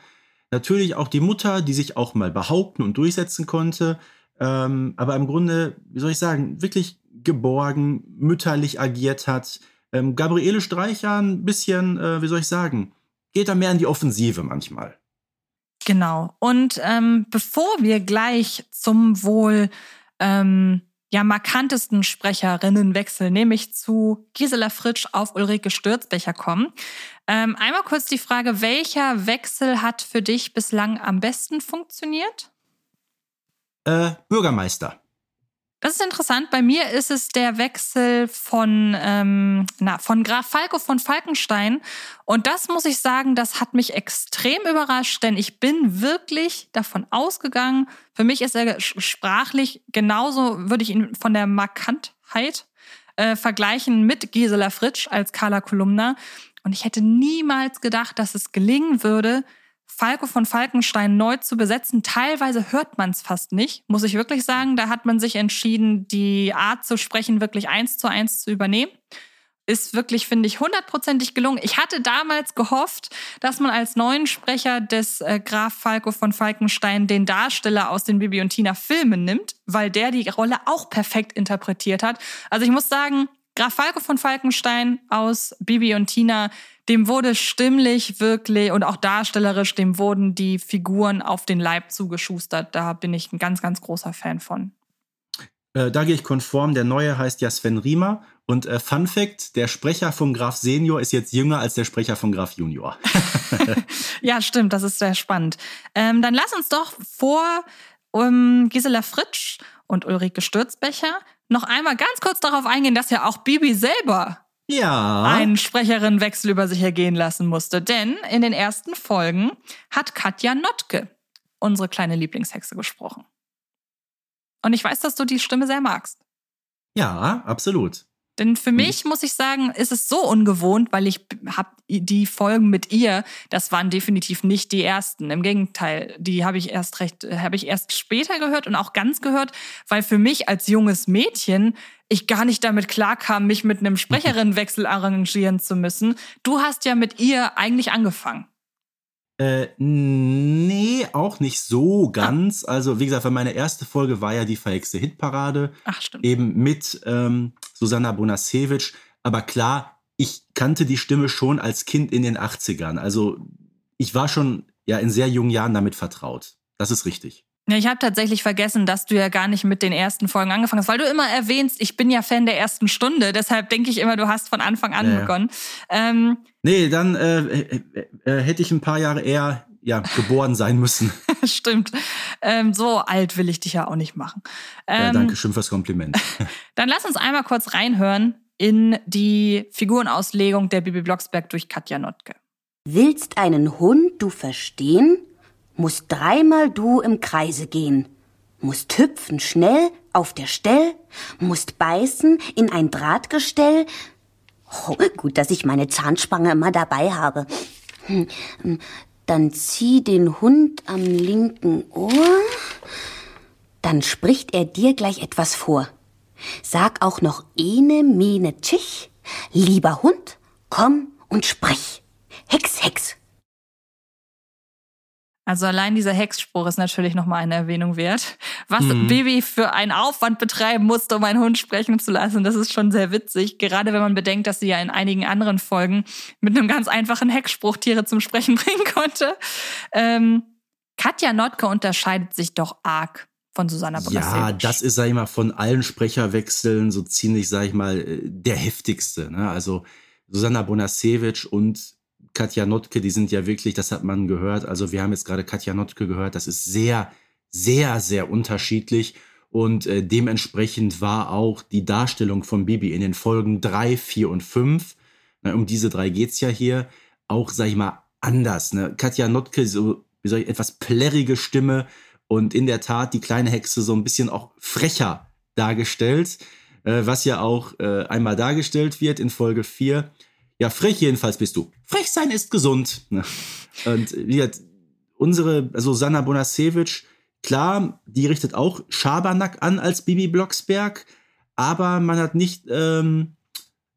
Natürlich auch die Mutter, die sich auch mal behaupten und durchsetzen konnte. Ähm, aber im Grunde, wie soll ich sagen, wirklich geborgen, mütterlich agiert hat. Ähm, Gabriele Streicher ein bisschen, äh, wie soll ich sagen, geht da mehr in die Offensive manchmal. Genau. Und ähm, bevor wir gleich zum wohl ähm, ja markantesten Sprecherinnenwechsel, nämlich zu Gisela Fritsch auf Ulrike Stürzbecher kommen, ähm, einmal kurz die Frage, welcher Wechsel hat für dich bislang am besten funktioniert? Äh, Bürgermeister. Das ist interessant. Bei mir ist es der Wechsel von, ähm, na, von Graf Falco von Falkenstein. Und das muss ich sagen, das hat mich extrem überrascht, denn ich bin wirklich davon ausgegangen, für mich ist er sprachlich genauso, würde ich ihn von der Markantheit äh, vergleichen mit Gisela Fritsch als Carla Kolumna. Und ich hätte niemals gedacht, dass es gelingen würde, Falco von Falkenstein neu zu besetzen. Teilweise hört man es fast nicht, muss ich wirklich sagen. Da hat man sich entschieden, die Art zu sprechen wirklich eins zu eins zu übernehmen. Ist wirklich, finde ich, hundertprozentig gelungen. Ich hatte damals gehofft, dass man als neuen Sprecher des äh, Graf Falco von Falkenstein den Darsteller aus den Bibi und Tina Filmen nimmt, weil der die Rolle auch perfekt interpretiert hat. Also ich muss sagen, Graf Falco von Falkenstein aus Bibi und Tina, dem wurde stimmlich wirklich und auch darstellerisch, dem wurden die Figuren auf den Leib zugeschustert. Da bin ich ein ganz, ganz großer Fan von. Äh, da gehe ich konform. Der neue heißt ja Sven Riemer. Und äh, Fun Fact: Der Sprecher von Graf Senior ist jetzt jünger als der Sprecher von Graf Junior. ja, stimmt. Das ist sehr spannend. Ähm, dann lass uns doch vor um, Gisela Fritsch und Ulrike Stürzbecher noch einmal ganz kurz darauf eingehen, dass ja auch Bibi selber ja. einen Sprecherinnenwechsel über sich ergehen lassen musste. Denn in den ersten Folgen hat Katja Notke, unsere kleine Lieblingshexe, gesprochen. Und ich weiß, dass du die Stimme sehr magst. Ja, absolut. Denn für mich muss ich sagen, ist es so ungewohnt, weil ich habe die Folgen mit ihr, das waren definitiv nicht die ersten. Im Gegenteil, die habe ich erst recht, habe ich erst später gehört und auch ganz gehört, weil für mich als junges Mädchen ich gar nicht damit klarkam, mich mit einem Sprecherinnenwechsel arrangieren zu müssen. Du hast ja mit ihr eigentlich angefangen. Äh, nee, auch nicht so ganz. Ah. Also, wie gesagt, meine erste Folge war ja die verhexte Hitparade. Ach, stimmt. Eben mit ähm, Susanna Bonasewicz. Aber klar, ich kannte die Stimme schon als Kind in den 80ern. Also, ich war schon ja in sehr jungen Jahren damit vertraut. Das ist richtig. Ja, ich habe tatsächlich vergessen, dass du ja gar nicht mit den ersten Folgen angefangen hast, weil du immer erwähnst, ich bin ja Fan der ersten Stunde, deshalb denke ich immer, du hast von Anfang an ja, begonnen. Ähm, nee, dann äh, äh, äh, hätte ich ein paar Jahre eher ja, geboren sein müssen. Stimmt. Ähm, so alt will ich dich ja auch nicht machen. Ähm, ja, danke schön fürs Kompliment. dann lass uns einmal kurz reinhören in die Figurenauslegung der Bibi Blocksberg durch Katja Notke. Willst einen Hund du verstehen? Musst dreimal du im Kreise gehen, musst hüpfen schnell auf der Stell, musst beißen in ein Drahtgestell. Oh, gut, dass ich meine Zahnspange immer dabei habe. Hm, dann zieh den Hund am linken Ohr. Dann spricht er dir gleich etwas vor. Sag auch noch ene, mene, tschich. Lieber Hund, komm und sprich. Hex, Hex, also allein dieser Hexspruch ist natürlich nochmal eine Erwähnung wert. Was mhm. Bibi für einen Aufwand betreiben musste, um einen Hund sprechen zu lassen, das ist schon sehr witzig. Gerade wenn man bedenkt, dass sie ja in einigen anderen Folgen mit einem ganz einfachen Hexspruch Tiere zum Sprechen bringen konnte. Ähm, Katja Notke unterscheidet sich doch arg von Susanna Bonasewicz. Ja, das ist, sag ich mal, von allen Sprecherwechseln so ziemlich, sag ich mal, äh, der heftigste. Ne? Also Susanna Bonasewicz und Katja Notke, die sind ja wirklich, das hat man gehört. Also wir haben jetzt gerade Katja Notke gehört. Das ist sehr, sehr, sehr unterschiedlich. Und äh, dementsprechend war auch die Darstellung von Bibi in den Folgen 3, 4 und 5, na, um diese drei geht's ja hier, auch, sag ich mal, anders. Ne? Katja Notke, so, wie soll ich, etwas plärrige Stimme und in der Tat die kleine Hexe so ein bisschen auch frecher dargestellt, äh, was ja auch äh, einmal dargestellt wird in Folge 4 Ja, frech jedenfalls bist du. Frech sein ist gesund. Und wie gesagt, unsere, also Sanna Bonasewicz, klar, die richtet auch Schabernack an als Bibi Blocksberg, aber man hat nicht ähm,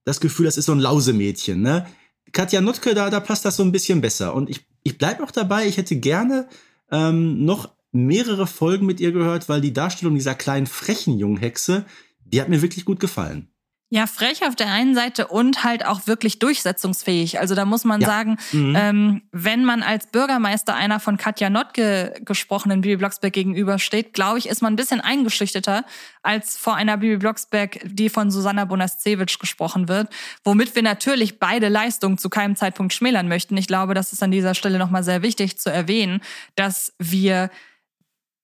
das Gefühl, das ist so ein Lausemädchen. Ne? Katja Nutke, da, da passt das so ein bisschen besser. Und ich, ich bleibe auch dabei, ich hätte gerne ähm, noch mehrere Folgen mit ihr gehört, weil die Darstellung dieser kleinen frechen Junghexe, die hat mir wirklich gut gefallen. Ja, frech auf der einen Seite und halt auch wirklich durchsetzungsfähig. Also da muss man ja. sagen, mhm. ähm, wenn man als Bürgermeister einer von Katja Notke gesprochenen Bibi Blocksberg gegenübersteht, glaube ich, ist man ein bisschen eingeschüchterter als vor einer Bibi Blocksberg, die von Susanna Bonascewicz gesprochen wird, womit wir natürlich beide Leistungen zu keinem Zeitpunkt schmälern möchten. Ich glaube, das ist an dieser Stelle nochmal sehr wichtig zu erwähnen, dass wir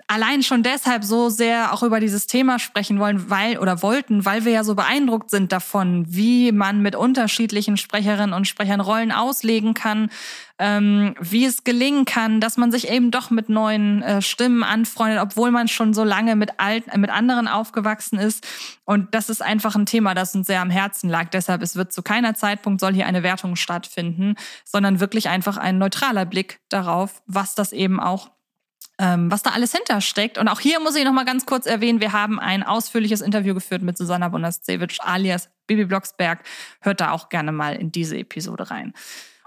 allein schon deshalb so sehr auch über dieses Thema sprechen wollen, weil oder wollten, weil wir ja so beeindruckt sind davon, wie man mit unterschiedlichen Sprecherinnen und Sprechern Rollen auslegen kann, ähm, wie es gelingen kann, dass man sich eben doch mit neuen äh, Stimmen anfreundet, obwohl man schon so lange mit alten, mit anderen aufgewachsen ist. Und das ist einfach ein Thema, das uns sehr am Herzen lag. Deshalb es wird zu keiner Zeitpunkt soll hier eine Wertung stattfinden, sondern wirklich einfach ein neutraler Blick darauf, was das eben auch ähm, was da alles hintersteckt. Und auch hier muss ich noch mal ganz kurz erwähnen, wir haben ein ausführliches Interview geführt mit Susanna Bonascevic alias Bibi Blocksberg. Hört da auch gerne mal in diese Episode rein.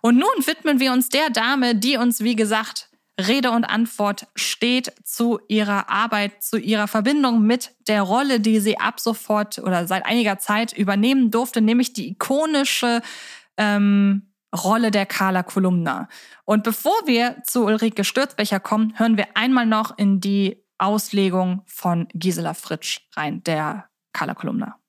Und nun widmen wir uns der Dame, die uns, wie gesagt, Rede und Antwort steht zu ihrer Arbeit, zu ihrer Verbindung mit der Rolle, die sie ab sofort oder seit einiger Zeit übernehmen durfte, nämlich die ikonische ähm, Rolle der Carla Kolumna. Und bevor wir zu Ulrike Stürzbecher kommen, hören wir einmal noch in die Auslegung von Gisela Fritsch rein, der Carla Kolumna.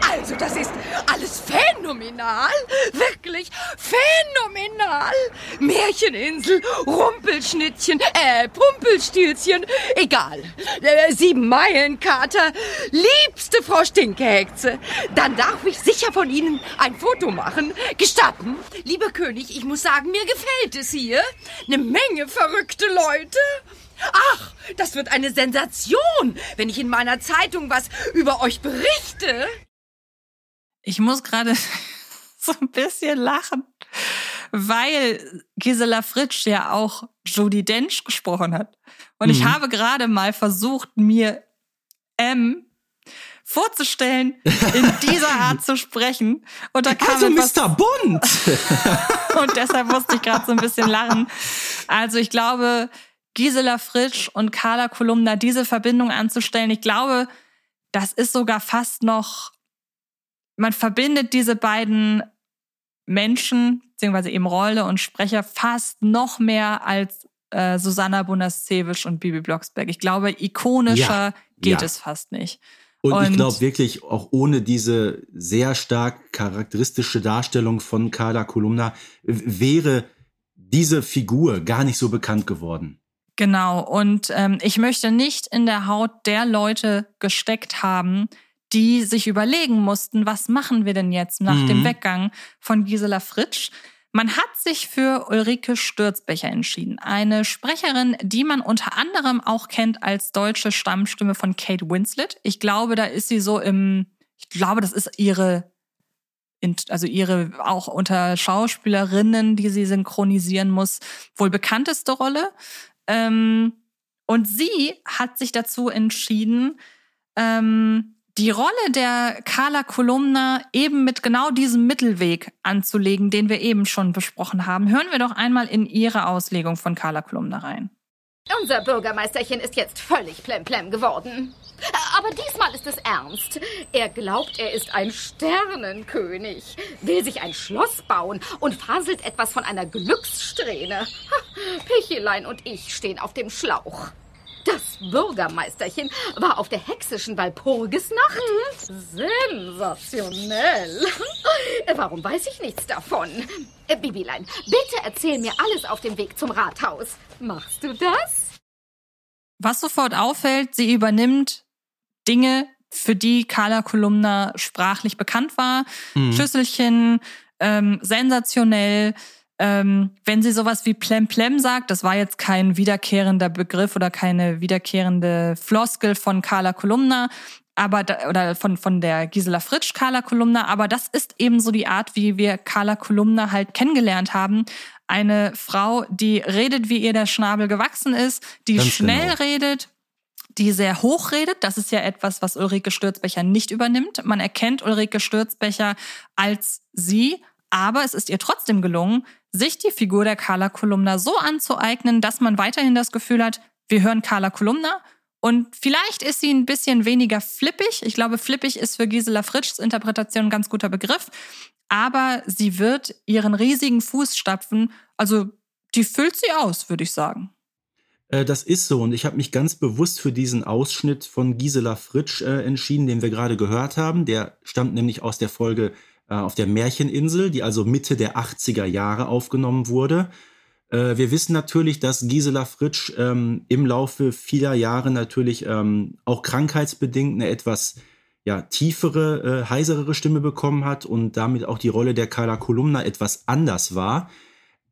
Also, das ist alles phänomenal. Wirklich phänomenal. Märcheninsel, Rumpelschnittchen, äh, Pumpelstilzchen, egal. Äh, sieben Meilen, Kater, liebste Frau Stinkehexe. Dann darf ich sicher von Ihnen ein Foto machen. Gestatten, lieber König, ich muss sagen, mir gefällt es hier. Eine Menge verrückte Leute. Ach, das wird eine Sensation, wenn ich in meiner Zeitung was über euch berichte. Ich muss gerade so ein bisschen lachen, weil Gisela Fritsch ja auch Jodie Dench gesprochen hat. Und mhm. ich habe gerade mal versucht, mir M vorzustellen, in dieser Art zu sprechen. Und da kam also Mr. Bund! und deshalb musste ich gerade so ein bisschen lachen. Also ich glaube, Gisela Fritsch und Carla Kolumna, diese Verbindung anzustellen, ich glaube, das ist sogar fast noch man verbindet diese beiden Menschen, beziehungsweise eben Rolle und Sprecher, fast noch mehr als äh, Susanna Bonasewicz und Bibi Blocksberg. Ich glaube, ikonischer ja, geht ja. es fast nicht. Und, und ich glaube wirklich, auch ohne diese sehr stark charakteristische Darstellung von Carla Kolumna wäre diese Figur gar nicht so bekannt geworden. Genau, und ähm, ich möchte nicht in der Haut der Leute gesteckt haben, die sich überlegen mussten, was machen wir denn jetzt nach mhm. dem Weggang von Gisela Fritsch. Man hat sich für Ulrike Stürzbecher entschieden, eine Sprecherin, die man unter anderem auch kennt als deutsche Stammstimme von Kate Winslet. Ich glaube, da ist sie so im, ich glaube, das ist ihre, also ihre auch unter Schauspielerinnen, die sie synchronisieren muss, wohl bekannteste Rolle. Ähm, und sie hat sich dazu entschieden, ähm, die Rolle der Carla Kolumna eben mit genau diesem Mittelweg anzulegen, den wir eben schon besprochen haben. Hören wir doch einmal in ihre Auslegung von Carla Kolumna rein. Unser Bürgermeisterchen ist jetzt völlig plemplem geworden. Aber diesmal ist es ernst. Er glaubt, er ist ein Sternenkönig, will sich ein Schloss bauen und faselt etwas von einer Glückssträhne. Pichelein und ich stehen auf dem Schlauch. Das Bürgermeisterchen war auf der hexischen Walpurgisnacht. Sensationell. Warum weiß ich nichts davon? Äh, Bibilein, bitte erzähl mir alles auf dem Weg zum Rathaus. Machst du das? Was sofort auffällt, sie übernimmt Dinge, für die Carla Kolumna sprachlich bekannt war. Mhm. Schüsselchen, ähm, sensationell, ähm, wenn sie sowas wie Plemplem sagt, das war jetzt kein wiederkehrender Begriff oder keine wiederkehrende Floskel von Carla Kolumna, aber da, oder von von der Gisela Fritsch Carla Kolumna, aber das ist eben so die Art, wie wir Carla Kolumna halt kennengelernt haben. Eine Frau, die redet, wie ihr der Schnabel gewachsen ist, die Ganz schnell genau. redet, die sehr hoch redet. Das ist ja etwas, was Ulrike Stürzbecher nicht übernimmt. Man erkennt Ulrike Stürzbecher als sie, aber es ist ihr trotzdem gelungen, sich die Figur der Carla Kolumna so anzueignen, dass man weiterhin das Gefühl hat, wir hören Carla Kolumna und vielleicht ist sie ein bisschen weniger flippig. Ich glaube, flippig ist für Gisela Fritschs Interpretation ein ganz guter Begriff. Aber sie wird ihren riesigen Fußstapfen, also die füllt sie aus, würde ich sagen. Äh, Das ist so und ich habe mich ganz bewusst für diesen Ausschnitt von Gisela Fritsch äh, entschieden, den wir gerade gehört haben. Der stammt nämlich aus der Folge auf der Märcheninsel, die also Mitte der 80er Jahre aufgenommen wurde. Äh, wir wissen natürlich, dass Gisela Fritsch ähm, im Laufe vieler Jahre natürlich ähm, auch krankheitsbedingt eine etwas ja, tiefere, äh, heiserere Stimme bekommen hat und damit auch die Rolle der Carla Kolumna etwas anders war.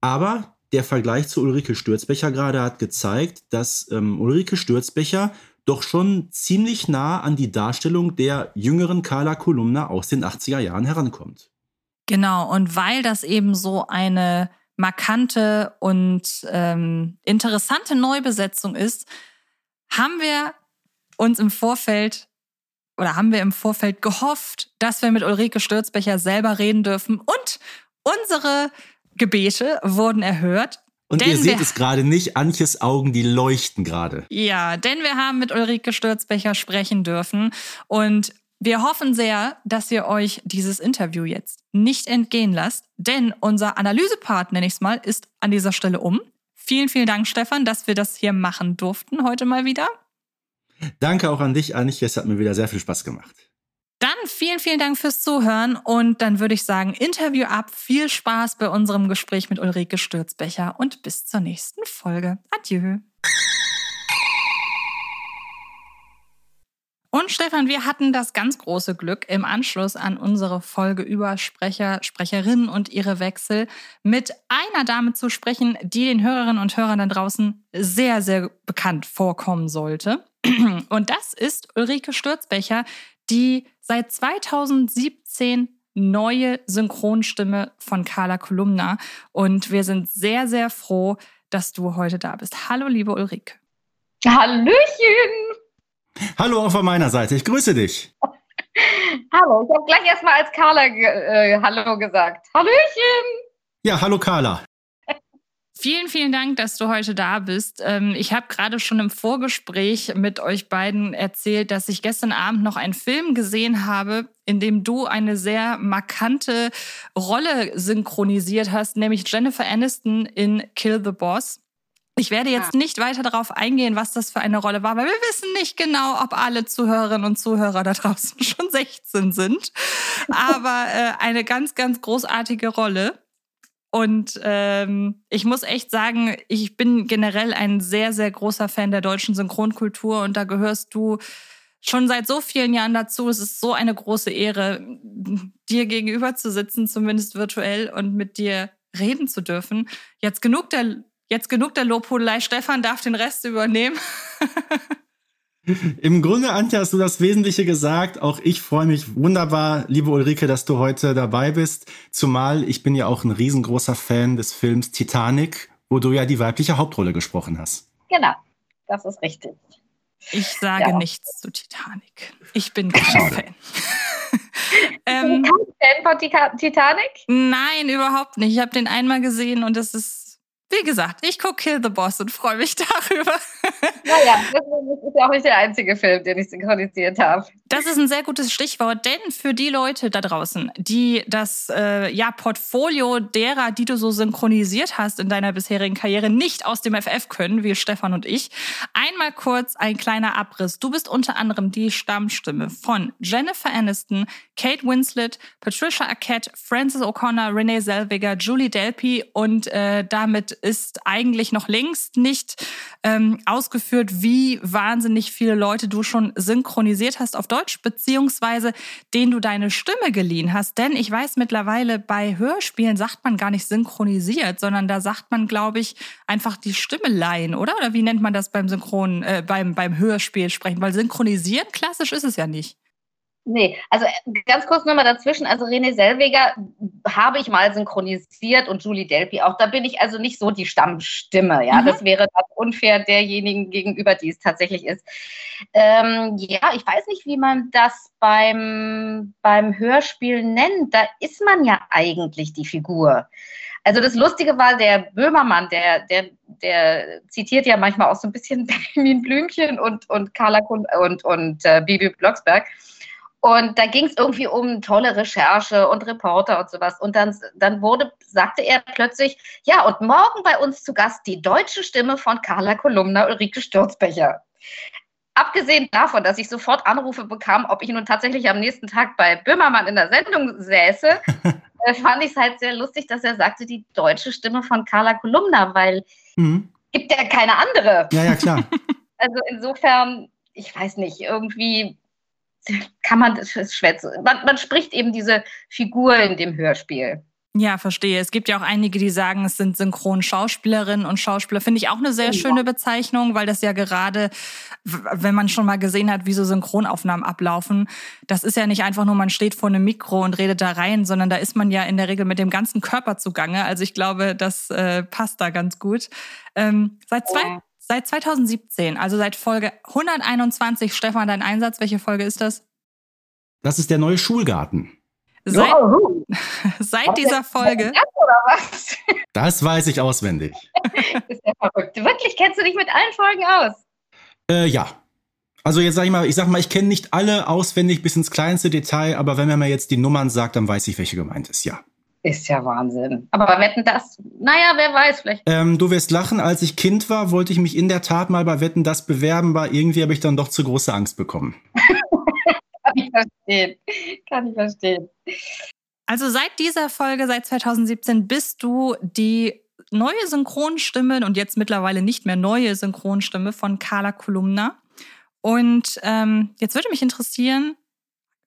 Aber der Vergleich zu Ulrike Stürzbecher gerade hat gezeigt, dass ähm, Ulrike Stürzbecher doch schon ziemlich nah an die Darstellung der jüngeren Carla Kolumna aus den 80er Jahren herankommt. Genau, und weil das eben so eine markante und ähm, interessante Neubesetzung ist, haben wir uns im Vorfeld oder haben wir im Vorfeld gehofft, dass wir mit Ulrike Stürzbecher selber reden dürfen und unsere Gebete wurden erhört. Und Denn ihr seht es gerade nicht, Antjes Augen, die leuchten gerade. Ja, denn wir haben mit Ulrike Stürzbecher sprechen dürfen und wir hoffen sehr, dass ihr euch dieses Interview jetzt nicht entgehen lasst, denn unser Analysepart, nenne ich es mal, ist an dieser Stelle um. Vielen, vielen Dank, Stefan, dass wir das hier machen durften heute mal wieder. Danke auch an dich, Antje, es hat mir wieder sehr viel Spaß gemacht. Dann vielen, vielen Dank fürs Zuhören und dann würde ich sagen, Interview ab. Viel Spaß bei unserem Gespräch mit Ulrike Stürzbecher und bis zur nächsten Folge. Adieu. Und Stefan, wir hatten das ganz große Glück, im Anschluss an unsere Folge über Sprecher, Sprecherinnen und ihre Wechsel mit einer Dame zu sprechen, die den Hörerinnen und Hörern da draußen sehr, sehr bekannt vorkommen sollte. Und das ist Ulrike Stürzbecher, die seit 2017 neue Synchronstimme von Carla Kolumna. Und wir sind sehr, sehr froh, dass du heute da bist. Hallo, liebe Ulrike. Hallöchen! Hallo auch von meiner Seite, ich grüße dich. Hallo, ich habe gleich erstmal als Carla äh, Hallo gesagt. Hallöchen! Ja, hallo Carla. Vielen, vielen Dank, dass du heute da bist. Ähm, Ich habe gerade schon im Vorgespräch mit euch beiden erzählt, dass ich gestern Abend noch einen Film gesehen habe, in dem du eine sehr markante Rolle synchronisiert hast, nämlich Jennifer Aniston in Kill the Boss. Ich werde jetzt nicht weiter darauf eingehen, was das für eine Rolle war, weil wir wissen nicht genau, ob alle Zuhörerinnen und Zuhörer da draußen schon 16 sind. Aber äh, eine ganz, ganz großartige Rolle. Und ähm, ich muss echt sagen, ich bin generell ein sehr, sehr großer Fan der deutschen Synchronkultur und da gehörst du schon seit so vielen Jahren dazu. Es ist so eine große Ehre, dir gegenüber zu sitzen, zumindest virtuell, und mit dir reden zu dürfen. Jetzt genug der, jetzt genug der Lobhudelei. Stefan darf den Rest übernehmen. Im Grunde, Antje, hast du das Wesentliche gesagt. Auch ich freue mich wunderbar, liebe Ulrike, dass du heute dabei bist. Zumal ich bin ja auch ein riesengroßer Fan des Films Titanic, wo du ja die weibliche Hauptrolle gesprochen hast. Genau, das ist richtig. Ich sage Ja. nichts zu Titanic. Ich bin kein Schade. Fan. Bist ähm, du kein Fan von Titanic? Nein, überhaupt nicht. Ich habe den einmal gesehen und es ist, wie gesagt, ich gucke Kill the Boss und freue mich darüber. Naja, das ist ja auch nicht der einzige Film, den ich synchronisiert habe. Das ist ein sehr gutes Stichwort, denn für die Leute da draußen, die das äh, ja, Portfolio derer, die du so synchronisiert hast in deiner bisherigen Karriere, nicht aus dem FF können, wie Stefan und ich, einmal kurz ein kleiner Abriss. Du bist unter anderem die Stammstimme von Jennifer Aniston, Kate Winslet, Patricia Arquette, Frances O'Connor, Renee Zellweger, Julie Delpy und äh, damit ist eigentlich noch längst nicht ähm, ausgeführt, wie wahnsinnig viele Leute du schon synchronisiert hast auf Deutsch, beziehungsweise denen du deine Stimme geliehen hast. Denn ich weiß mittlerweile, bei Hörspielen sagt man gar nicht synchronisiert, sondern da sagt man, glaube ich, einfach die Stimme leihen, oder? Oder wie nennt man das beim Synchron, äh, beim, beim Hörspiel sprechen? Weil synchronisieren klassisch ist es ja nicht. Nee, also äh, ganz kurz nochmal dazwischen. Also René Selweger habe ich mal synchronisiert und Julie Delpy auch. Da bin ich also nicht so die Stammstimme. Ja, mhm. das wäre dann unfair derjenigen gegenüber, die es tatsächlich ist. Ähm, ja, ich weiß nicht, wie man das beim, beim Hörspiel nennt. Da ist man ja eigentlich die Figur. Also das Lustige war, der Böhmermann, der, der, der zitiert ja manchmal auch so ein bisschen Benjamin Blümchen und, und Carla und, und, und äh, Bibi Blocksberg. Und da ging es irgendwie um tolle Recherche und Reporter und sowas. Und dann, dann wurde, sagte er plötzlich, ja, und morgen bei uns zu Gast die deutsche Stimme von Carla Kolumna Ulrike Sturzbecher. Abgesehen davon, dass ich sofort Anrufe bekam, ob ich nun tatsächlich am nächsten Tag bei Böhmermann in der Sendung säße, äh, fand ich es halt sehr lustig, dass er sagte, die deutsche Stimme von Carla Kolumna, weil mhm. gibt ja keine andere. Ja, ja, klar. Also insofern, ich weiß nicht, irgendwie kann man das schwätzen. Man, man spricht eben diese Figur in dem Hörspiel. Ja, verstehe. Es gibt ja auch einige, die sagen, es sind Synchronschauspielerinnen und Schauspieler. Finde ich auch eine sehr schöne Bezeichnung, weil das ja gerade, wenn man schon mal gesehen hat, wie so Synchronaufnahmen ablaufen, das ist ja nicht einfach nur, man steht vor einem Mikro und redet da rein, sondern da ist man ja in der Regel mit dem ganzen Körper zugange. Also ich glaube, das äh, passt da ganz gut. Ähm, seit zwei, ja. Seit 2017, also seit Folge 121, Stefan, dein Einsatz, welche Folge ist das? Das ist der neue Schulgarten. Seit, oh. seit dieser Folge. Das, das weiß ich auswendig. ist ja verrückt. Wirklich kennst du dich mit allen Folgen aus? Äh, ja. Also jetzt sag ich mal, ich sag mal, ich kenne nicht alle auswendig bis ins kleinste Detail, aber wenn man mir jetzt die Nummern sagt, dann weiß ich, welche gemeint ist, ja. Ist ja Wahnsinn. Aber Wetten das, naja, wer weiß vielleicht. Ähm, du wirst lachen, als ich Kind war, wollte ich mich in der Tat mal bei Wetten das bewerben, aber irgendwie habe ich dann doch zu große Angst bekommen. Kann ich verstehen. Kann ich verstehen. Also seit dieser Folge, seit 2017, bist du die neue Synchronstimme und jetzt mittlerweile nicht mehr neue Synchronstimme von Carla Kolumna. Und ähm, jetzt würde mich interessieren,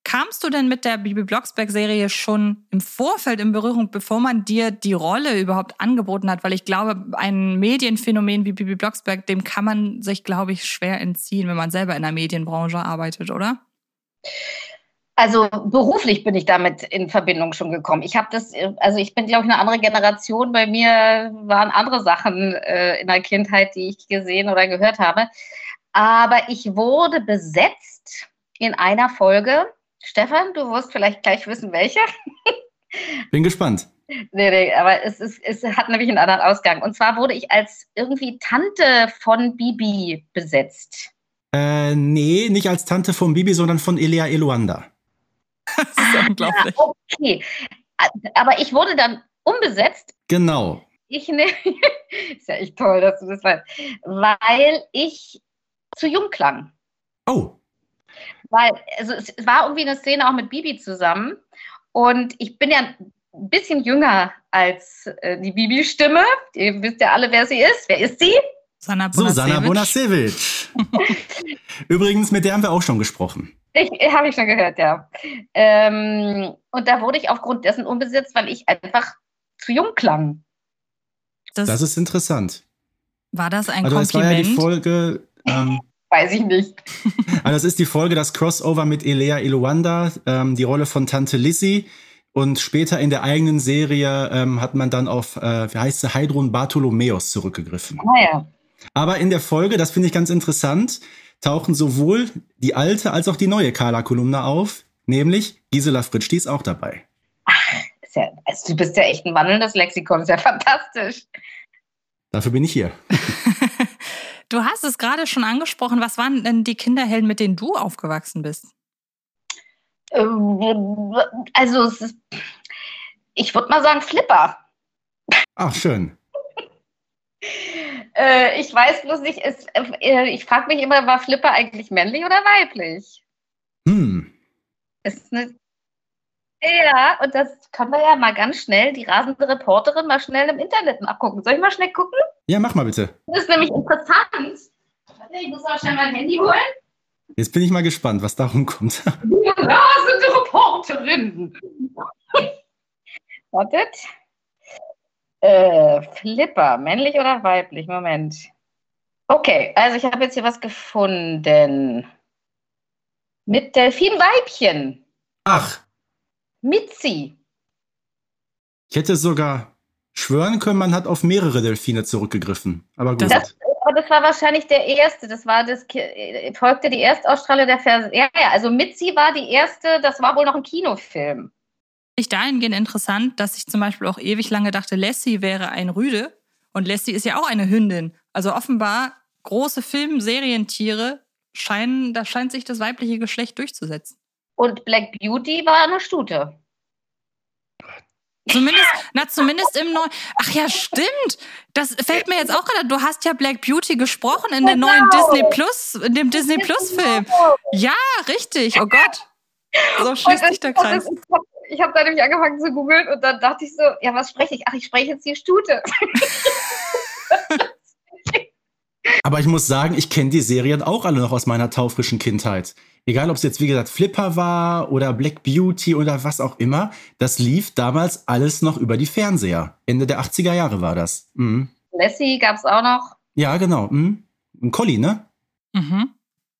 Kamst du denn mit der Bibi Blocksberg-Serie schon im Vorfeld in Berührung, bevor man dir die Rolle überhaupt angeboten hat? Weil ich glaube, ein Medienphänomen wie Bibi Blocksberg, dem kann man sich, glaube ich, schwer entziehen, wenn man selber in der Medienbranche arbeitet, oder? Also beruflich bin ich damit in Verbindung schon gekommen. Ich habe das, also ich bin, glaube ich, eine andere Generation. Bei mir waren andere Sachen äh, in der Kindheit, die ich gesehen oder gehört habe. Aber ich wurde besetzt in einer Folge Stefan, du wirst vielleicht gleich wissen, welche. Bin gespannt. Nee, nee, aber es, ist, es hat nämlich einen anderen Ausgang. Und zwar wurde ich als irgendwie Tante von Bibi besetzt. Äh, nee, nicht als Tante von Bibi, sondern von Elia Eluanda. das ist ah, unglaublich. okay. Aber ich wurde dann umbesetzt. Genau. Ich ne ist ja echt toll, dass du das weißt. Weil ich zu jung klang. Oh. Weil, also es war irgendwie eine Szene auch mit Bibi zusammen. Und ich bin ja ein bisschen jünger als äh, die Bibi-Stimme. Ihr wisst ja alle, wer sie ist. Wer ist sie? Susanna Bonasewicz. Bonasewicz. Übrigens, mit der haben wir auch schon gesprochen. Ich, habe ich schon gehört, ja. Ähm, und da wurde ich aufgrund dessen unbesetzt, weil ich einfach zu jung klang. Das, das ist interessant. War das ein also Kompliment? Es war ja die Folge, ähm, Weiß ich nicht. Also das ist die Folge, das Crossover mit Elea Iluanda, ähm, die Rolle von Tante Lizzie. Und später in der eigenen Serie ähm, hat man dann auf, äh, wie heißt sie, Heidrun Bartholomäus zurückgegriffen. Ah ja. Aber in der Folge, das finde ich ganz interessant, tauchen sowohl die alte als auch die neue Carla-Kolumne auf, nämlich Gisela Fritsch, die ist auch dabei. Ach, ja, also du bist ja echt ein wandelndes Lexikon, ist ja fantastisch. Dafür bin ich hier. Du hast es gerade schon angesprochen. Was waren denn die Kinderhelden, mit denen du aufgewachsen bist? Ähm, also, ich würde mal sagen Flipper. Ach, schön. Äh, ich weiß bloß nicht, ist, äh, ich frage mich immer, war Flipper eigentlich männlich oder weiblich? Hm. Ist eine ja, und das können wir ja mal ganz schnell, die rasende Reporterin, mal schnell im Internet nachgucken. Soll ich mal schnell gucken? Ja, mach mal bitte. Das ist nämlich interessant, mal schnell mein Handy holen? Jetzt bin ich mal gespannt, was darum kommt. Rasende Reporterin. Wartet. Äh, Flipper, männlich oder weiblich? Moment. Okay, also ich habe jetzt hier was gefunden. Mit Delfinweibchen. Ach, Mitzi. ich hätte sogar schwören können, man hat auf mehrere Delfine zurückgegriffen. Aber gut. Das, aber das war wahrscheinlich der erste. Das war das Ki- folgte die Erstausstrahlung der Fernseh. Ja, ja, also Mitzi war die erste, das war wohl noch ein Kinofilm. Ich dahingehend interessant, dass ich zum Beispiel auch ewig lange dachte, Lassie wäre ein Rüde. Und Lassie ist ja auch eine Hündin. Also offenbar große Film-, Serientiere scheinen, da scheint sich das weibliche Geschlecht durchzusetzen. Und Black Beauty war eine Stute. Zumindest, na, zumindest im neuen. Ach ja, stimmt. Das fällt mir jetzt auch gerade. Du hast ja Black Beauty gesprochen in der neuen Genau. Disney Plus, in dem Disney Plus Film. Ja, richtig. Oh Gott. So schließt sich der Kreis. Ich habe hab da nämlich angefangen zu googeln und dann dachte ich so, ja, was spreche ich? Ach, ich spreche jetzt die Stute. Aber ich muss sagen, ich kenne die Serien auch alle noch aus meiner taufrischen Kindheit. Egal, ob es jetzt, wie gesagt, Flipper war oder Black Beauty oder was auch immer, das lief damals alles noch über die Fernseher. Ende der 80er Jahre war das. Mhm. Lassie gab es auch noch. Ja, genau. Mhm. Ein Collie, ne? Mhm.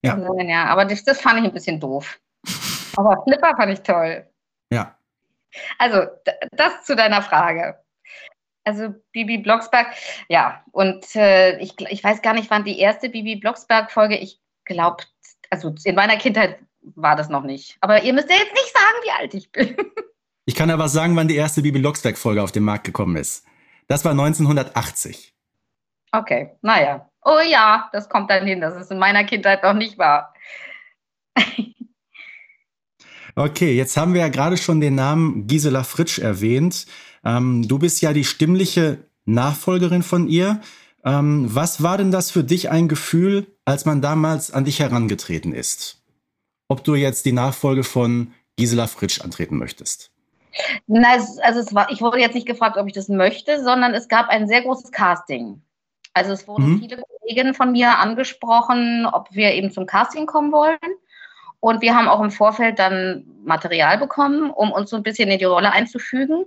Ja. ja aber das, das fand ich ein bisschen doof. Aber Flipper fand ich toll. Ja. Also, das zu deiner Frage. Also, Bibi Blocksberg, ja, und äh, ich, ich weiß gar nicht, wann die erste Bibi Blocksberg-Folge, ich glaube, also in meiner Kindheit war das noch nicht. Aber ihr müsst ja jetzt nicht sagen, wie alt ich bin. Ich kann aber sagen, wann die erste Bibi Blocksberg-Folge auf den Markt gekommen ist. Das war 1980. Okay, naja. Oh ja, das kommt dann hin, dass es in meiner Kindheit noch nicht war. Okay, jetzt haben wir ja gerade schon den Namen Gisela Fritsch erwähnt. Ähm, du bist ja die stimmliche Nachfolgerin von ihr. Ähm, was war denn das für dich ein Gefühl, als man damals an dich herangetreten ist? Ob du jetzt die Nachfolge von Gisela Fritsch antreten möchtest? Na, es, also es war, ich wurde jetzt nicht gefragt, ob ich das möchte, sondern es gab ein sehr großes Casting. Also es wurden Mhm. viele Kolleginnen von mir angesprochen, ob wir eben zum Casting kommen wollen. Und wir haben auch im Vorfeld dann Material bekommen, um uns so ein bisschen in die Rolle einzufügen.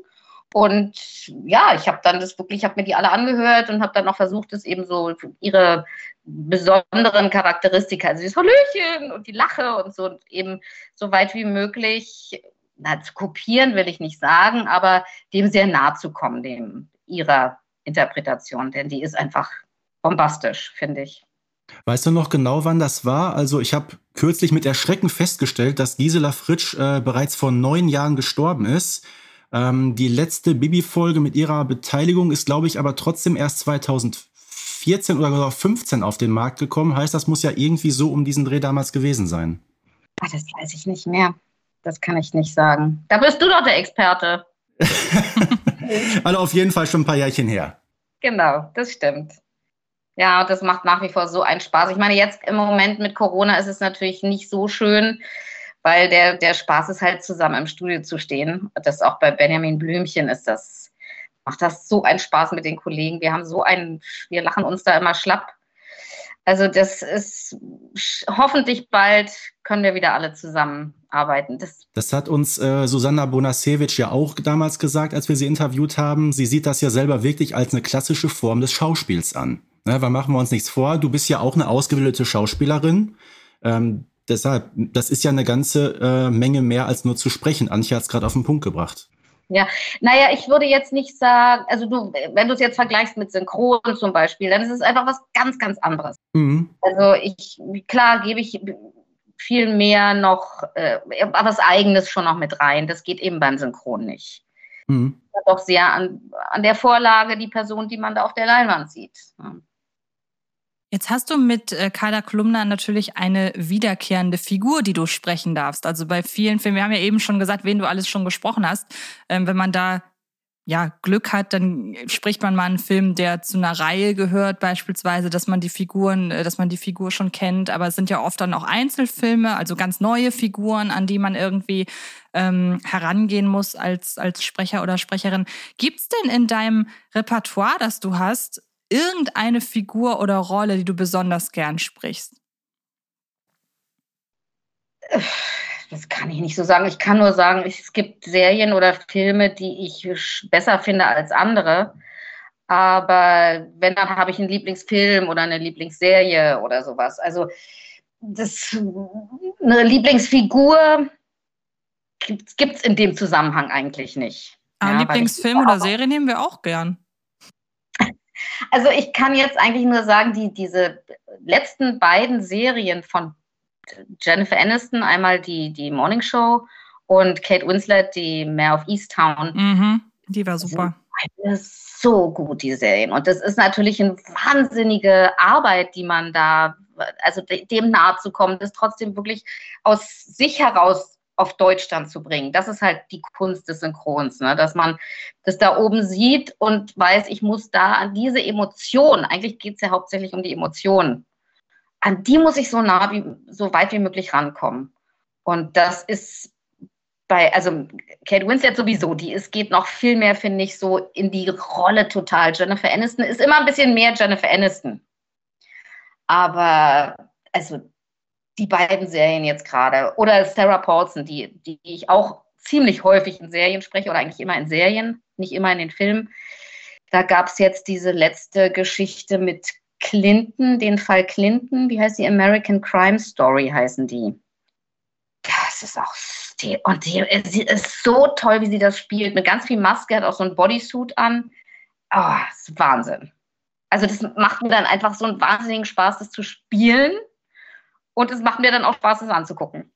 Und ja, ich habe dann das wirklich, ich habe mir die alle angehört und habe dann noch versucht, es eben so ihre besonderen Charakteristika, also das Hallöchen und die Lache und so eben so weit wie möglich na, zu kopieren will ich nicht sagen, aber dem sehr nahe zu kommen, dem ihrer Interpretation, denn die ist einfach bombastisch, finde ich. Weißt du noch genau, wann das war? Also ich habe kürzlich mit Erschrecken festgestellt, dass Gisela Fritsch äh, bereits vor neun Jahren gestorben ist. Ähm, die letzte Bibi-Folge mit ihrer Beteiligung ist, glaube ich, aber trotzdem erst 2014 oder sogar 15 auf den Markt gekommen. Heißt, das muss ja irgendwie so um diesen Dreh damals gewesen sein. Ah, das weiß ich nicht mehr. Das kann ich nicht sagen. Da bist du doch der Experte. Also auf jeden Fall schon ein paar Jährchen her. Genau, das stimmt. Ja, das macht nach wie vor so einen Spaß. Ich meine, jetzt im Moment mit Corona ist es natürlich nicht so schön, weil der, der Spaß ist halt zusammen im Studio zu stehen. Das auch bei Benjamin Blümchen ist das, macht das so einen Spaß mit den Kollegen. Wir haben so einen, wir lachen uns da immer schlapp. Also das ist hoffentlich bald können wir wieder alle zusammenarbeiten. Das, Das hat uns äh, Susanna Bonasewicz ja auch damals gesagt, als wir sie interviewt haben. Sie sieht das ja selber wirklich als eine klassische Form des Schauspiels an. Ne, weil machen wir uns nichts vor, du bist ja auch eine ausgebildete Schauspielerin. Ähm, deshalb, das ist ja eine ganze äh, Menge mehr als nur zu sprechen. Antje hat es gerade auf den Punkt gebracht. Ja, naja, ich würde jetzt nicht sagen, also du, wenn du es jetzt vergleichst mit Synchron zum Beispiel, dann ist es einfach was ganz, ganz anderes. Mhm. Also ich, klar gebe ich viel mehr noch äh, was Eigenes schon noch mit rein. Das geht eben beim Synchron nicht. Mhm. Doch sehr an, an der Vorlage die Person, die man da auf der Leinwand sieht. Ja. Jetzt hast du mit äh, Carla Kolumna natürlich eine wiederkehrende Figur, die du sprechen darfst. Also bei vielen Filmen, wir haben ja eben schon gesagt, wen du alles schon gesprochen hast. Ähm, wenn man da ja Glück hat, dann spricht man mal einen Film, der zu einer Reihe gehört, beispielsweise, dass man die Figuren, äh, dass man die Figur schon kennt. Aber es sind ja oft dann auch Einzelfilme, also ganz neue Figuren, an die man irgendwie ähm, herangehen muss als als Sprecher oder Sprecherin. Gibt's denn in deinem Repertoire, das du hast, irgendeine Figur oder Rolle, die du besonders gern sprichst? Das kann ich nicht so sagen. Ich kann nur sagen, es gibt Serien oder Filme, die ich besser finde als andere. Aber wenn, dann habe ich einen Lieblingsfilm oder eine Lieblingsserie oder sowas. Also das, eine Lieblingsfigur gibt es in dem Zusammenhang eigentlich nicht. Aber ja, Lieblingsfilm oder Serie nehmen wir auch gern. Also ich kann jetzt eigentlich nur sagen, die, diese letzten beiden Serien von Jennifer Aniston, einmal die, die Morning Show und Kate Winslet, die Mayor of Easttown. Mhm, die war super. So gut, die Serien. Und das ist natürlich eine wahnsinnige Arbeit, die man da, also dem nahe zu kommen, das trotzdem wirklich aus sich heraus auf Deutsch dann zu bringen. Das ist halt die Kunst des Synchrons, ne? dass man das da oben sieht und weiß, ich muss da an diese Emotion, eigentlich geht es ja hauptsächlich um die Emotionen, an die muss ich so nah wie, so weit wie möglich rankommen. Und das ist bei, also Kate Winslet sowieso, die es geht noch viel mehr, finde ich, so in die Rolle total. Jennifer Aniston ist immer ein bisschen mehr Jennifer Aniston. Aber also die beiden Serien jetzt gerade. Oder Sarah Paulson, die, die ich auch ziemlich häufig in Serien spreche oder eigentlich immer in Serien, nicht immer in den Filmen. Da gab es jetzt diese letzte Geschichte mit Clinton, den Fall Clinton. Wie heißt die? American Crime Story heißen die. Das ist auch. Und die, sie ist so toll, wie sie das spielt. Mit ganz viel Maske, hat auch so ein Bodysuit an. Oh, das ist Wahnsinn. Also, das macht mir dann einfach so einen wahnsinnigen Spaß, das zu spielen. Und es macht mir dann auch Spaß, es anzugucken.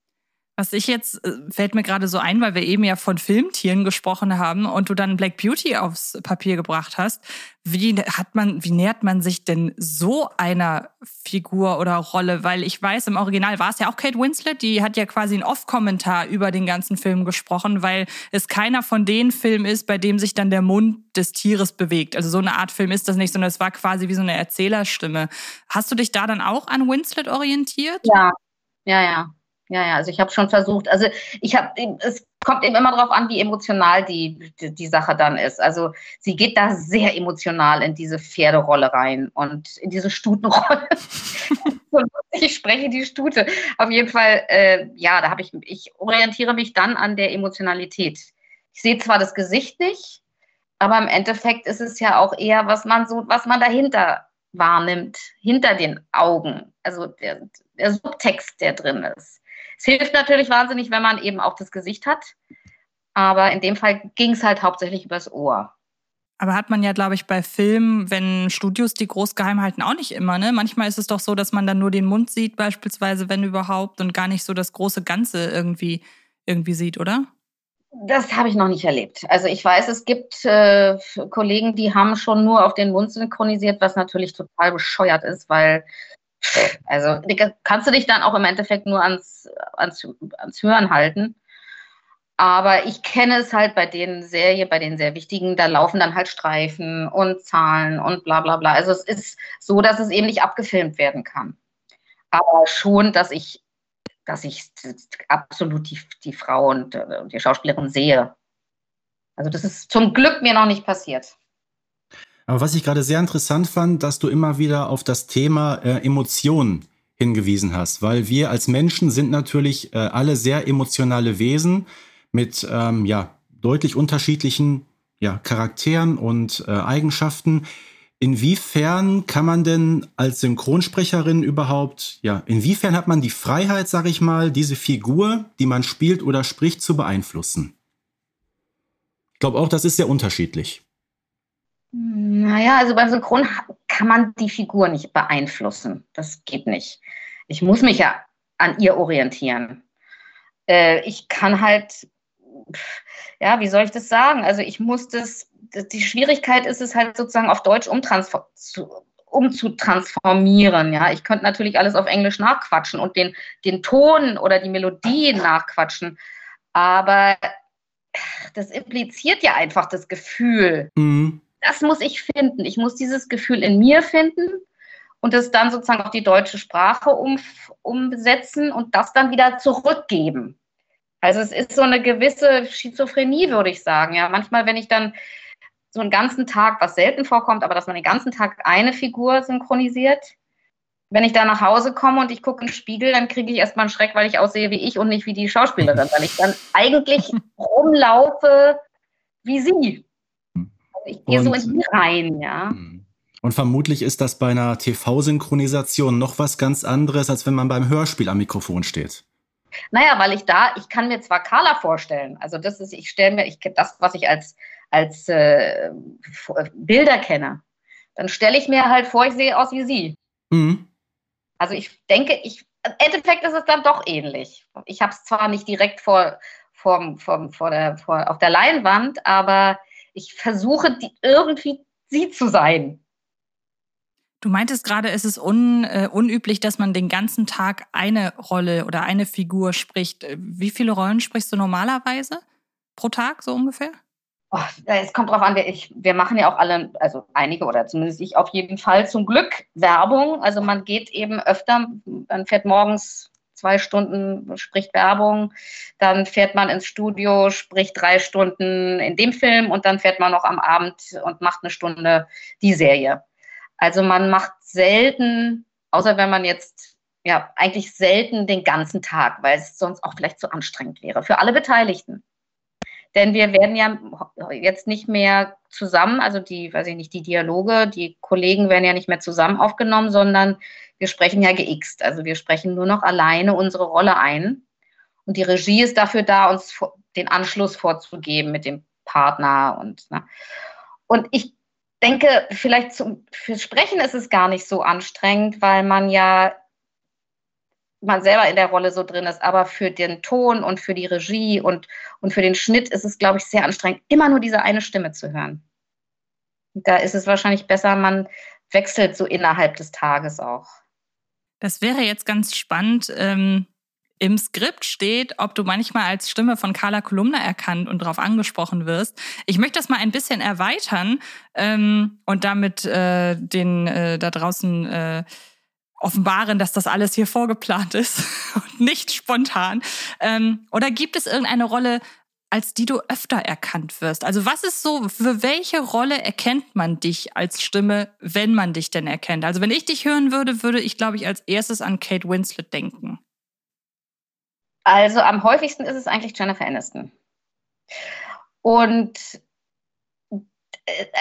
Was ich jetzt, äh, fällt mir gerade so ein, weil wir eben ja von Filmtieren gesprochen haben und du dann Black Beauty aufs Papier gebracht hast. Wie hat man, wie nähert man sich denn so einer Figur oder Rolle? Weil ich weiß, im Original war es ja auch Kate Winslet, die hat ja quasi einen Off-Kommentar über den ganzen Film gesprochen, weil es keiner von den Filmen ist, bei dem sich dann der Mund des Tieres bewegt. Also so eine Art Film ist das nicht, sondern es war quasi wie so eine Erzählerstimme. Hast du dich da dann auch an Winslet orientiert? Ja, ja, ja. Ja, ja, also ich habe schon versucht, also ich habe, es kommt eben immer darauf an, wie emotional die, die, die, Sache dann ist. Also sie geht da sehr emotional in diese Pferderolle rein und in diese Stutenrolle. ich spreche die Stute. Auf jeden Fall, äh, ja, da habe ich, ich orientiere mich dann an der Emotionalität. Ich sehe zwar das Gesicht nicht, aber im Endeffekt ist es ja auch eher, was man so, was man dahinter wahrnimmt, hinter den Augen. Also der, der Subtext, der drin ist. Es hilft natürlich wahnsinnig, wenn man eben auch das Gesicht hat. Aber in dem Fall ging es halt hauptsächlich übers Ohr. Aber hat man ja, glaube ich, bei Filmen, wenn Studios die groß geheim halten, auch nicht immer. Ne? Manchmal ist es doch so, dass man dann nur den Mund sieht, beispielsweise, wenn überhaupt, und gar nicht so das große Ganze irgendwie, irgendwie sieht, oder? Das habe ich noch nicht erlebt. Also ich weiß, es gibt äh, Kollegen, die haben schon nur auf den Mund synchronisiert, was natürlich total bescheuert ist, weil also kannst du dich dann auch im Endeffekt nur ans, ans, ans Hören halten. Aber ich kenne es halt bei den Serien, bei den sehr wichtigen, da laufen dann halt Streifen und Zahlen und bla bla bla. Also es ist so, dass es eben nicht abgefilmt werden kann. Aber schon, dass ich, dass ich absolut die, die Frau und die Schauspielerin sehe. Also das ist zum Glück mir noch nicht passiert. Aber was ich gerade sehr interessant fand, dass du immer wieder auf das Thema äh, Emotionen hingewiesen hast, weil wir als Menschen sind natürlich äh, alle sehr emotionale Wesen mit ähm, ja, deutlich unterschiedlichen ja, Charakteren und äh, Eigenschaften. Inwiefern kann man denn als Synchronsprecherin überhaupt, ja, inwiefern hat man die Freiheit, sag ich mal, diese Figur, die man spielt oder spricht, zu beeinflussen? Ich glaube auch, das ist sehr unterschiedlich. Naja, also beim Synchron kann man die Figur nicht beeinflussen. Das geht nicht. Ich muss mich ja an ihr orientieren. Äh, ich kann halt, ja, wie soll ich das sagen? Also ich muss das, die Schwierigkeit ist es halt sozusagen auf Deutsch umzutransformieren. Ja, ich könnte natürlich alles auf Englisch nachquatschen und den, den Ton oder die Melodie nachquatschen. Aber das impliziert ja einfach das Gefühl. Mhm das muss ich finden. Ich muss dieses Gefühl in mir finden und es dann sozusagen auf die deutsche Sprache um, umsetzen und das dann wieder zurückgeben. Also es ist so eine gewisse Schizophrenie, würde ich sagen. Ja, manchmal, wenn ich dann so einen ganzen Tag, was selten vorkommt, aber dass man den ganzen Tag eine Figur synchronisiert, wenn ich da nach Hause komme und ich gucke in den Spiegel, dann kriege ich erstmal einen Schreck, weil ich aussehe wie ich und nicht wie die Schauspielerin, weil ich dann eigentlich rumlaufe wie sie. Ich gehe so in sie rein, ja. Hm. Und vermutlich ist das bei einer TV-Synchronisation noch was ganz anderes, als wenn man beim Hörspiel am Mikrofon steht. Naja, weil ich da, ich kann mir zwar Carla vorstellen, also das ist, ich stelle mir, ich das, was ich als, als äh, Bilder kenne, dann stelle ich mir halt vor, ich sehe aus wie sie. Mhm. Also ich denke, ich, im Endeffekt ist es dann doch ähnlich. Ich habe es zwar nicht direkt vor, vor, vor, vor der, vor, auf der Leinwand, aber ich versuche die, irgendwie sie zu sein. Du meintest gerade, es ist un, äh, unüblich, dass man den ganzen Tag eine Rolle oder eine Figur spricht. Wie viele Rollen sprichst du normalerweise pro Tag so ungefähr? Oh, es kommt drauf an, wir, ich, wir machen ja auch alle, also einige oder zumindest ich auf jeden Fall zum Glück Werbung. Also man geht eben öfter, man fährt morgens zwei Stunden, spricht Werbung, dann fährt man ins Studio, spricht drei Stunden in dem Film und dann fährt man noch am Abend und macht eine Stunde die Serie. Also man macht selten, außer wenn man jetzt, ja, eigentlich selten den ganzen Tag, weil es sonst auch vielleicht zu anstrengend wäre für alle Beteiligten. Denn wir werden ja jetzt nicht mehr zusammen, also die, weiß ich nicht, die Dialoge, die Kollegen werden ja nicht mehr zusammen aufgenommen, sondern wir sprechen ja geixt. Also wir sprechen nur noch alleine unsere Rolle ein. Und die Regie ist dafür da, uns den Anschluss vorzugeben mit dem Partner und, ne. und ich denke, vielleicht zum, fürs Sprechen ist es gar nicht so anstrengend, weil man ja man selber in der Rolle so drin ist, aber für den Ton und für die Regie und, und für den Schnitt ist es, glaube ich, sehr anstrengend, immer nur diese eine Stimme zu hören. Da ist es wahrscheinlich besser, man wechselt so innerhalb des Tages auch. Das wäre jetzt ganz spannend. Ähm, Im Skript steht, ob du manchmal als Stimme von Carla Kolumna erkannt und darauf angesprochen wirst. Ich möchte das mal ein bisschen erweitern ähm, und damit äh, den äh, da draußen äh, offenbaren, dass das alles hier vorgeplant ist und nicht spontan? Ähm, oder gibt es irgendeine Rolle, als die du öfter erkannt wirst? Also was ist so, für welche Rolle erkennt man dich als Stimme, wenn man dich denn erkennt? Also wenn ich dich hören würde, würde ich, glaube ich, als erstes an Kate Winslet denken. Also am häufigsten ist es eigentlich Jennifer Aniston. Und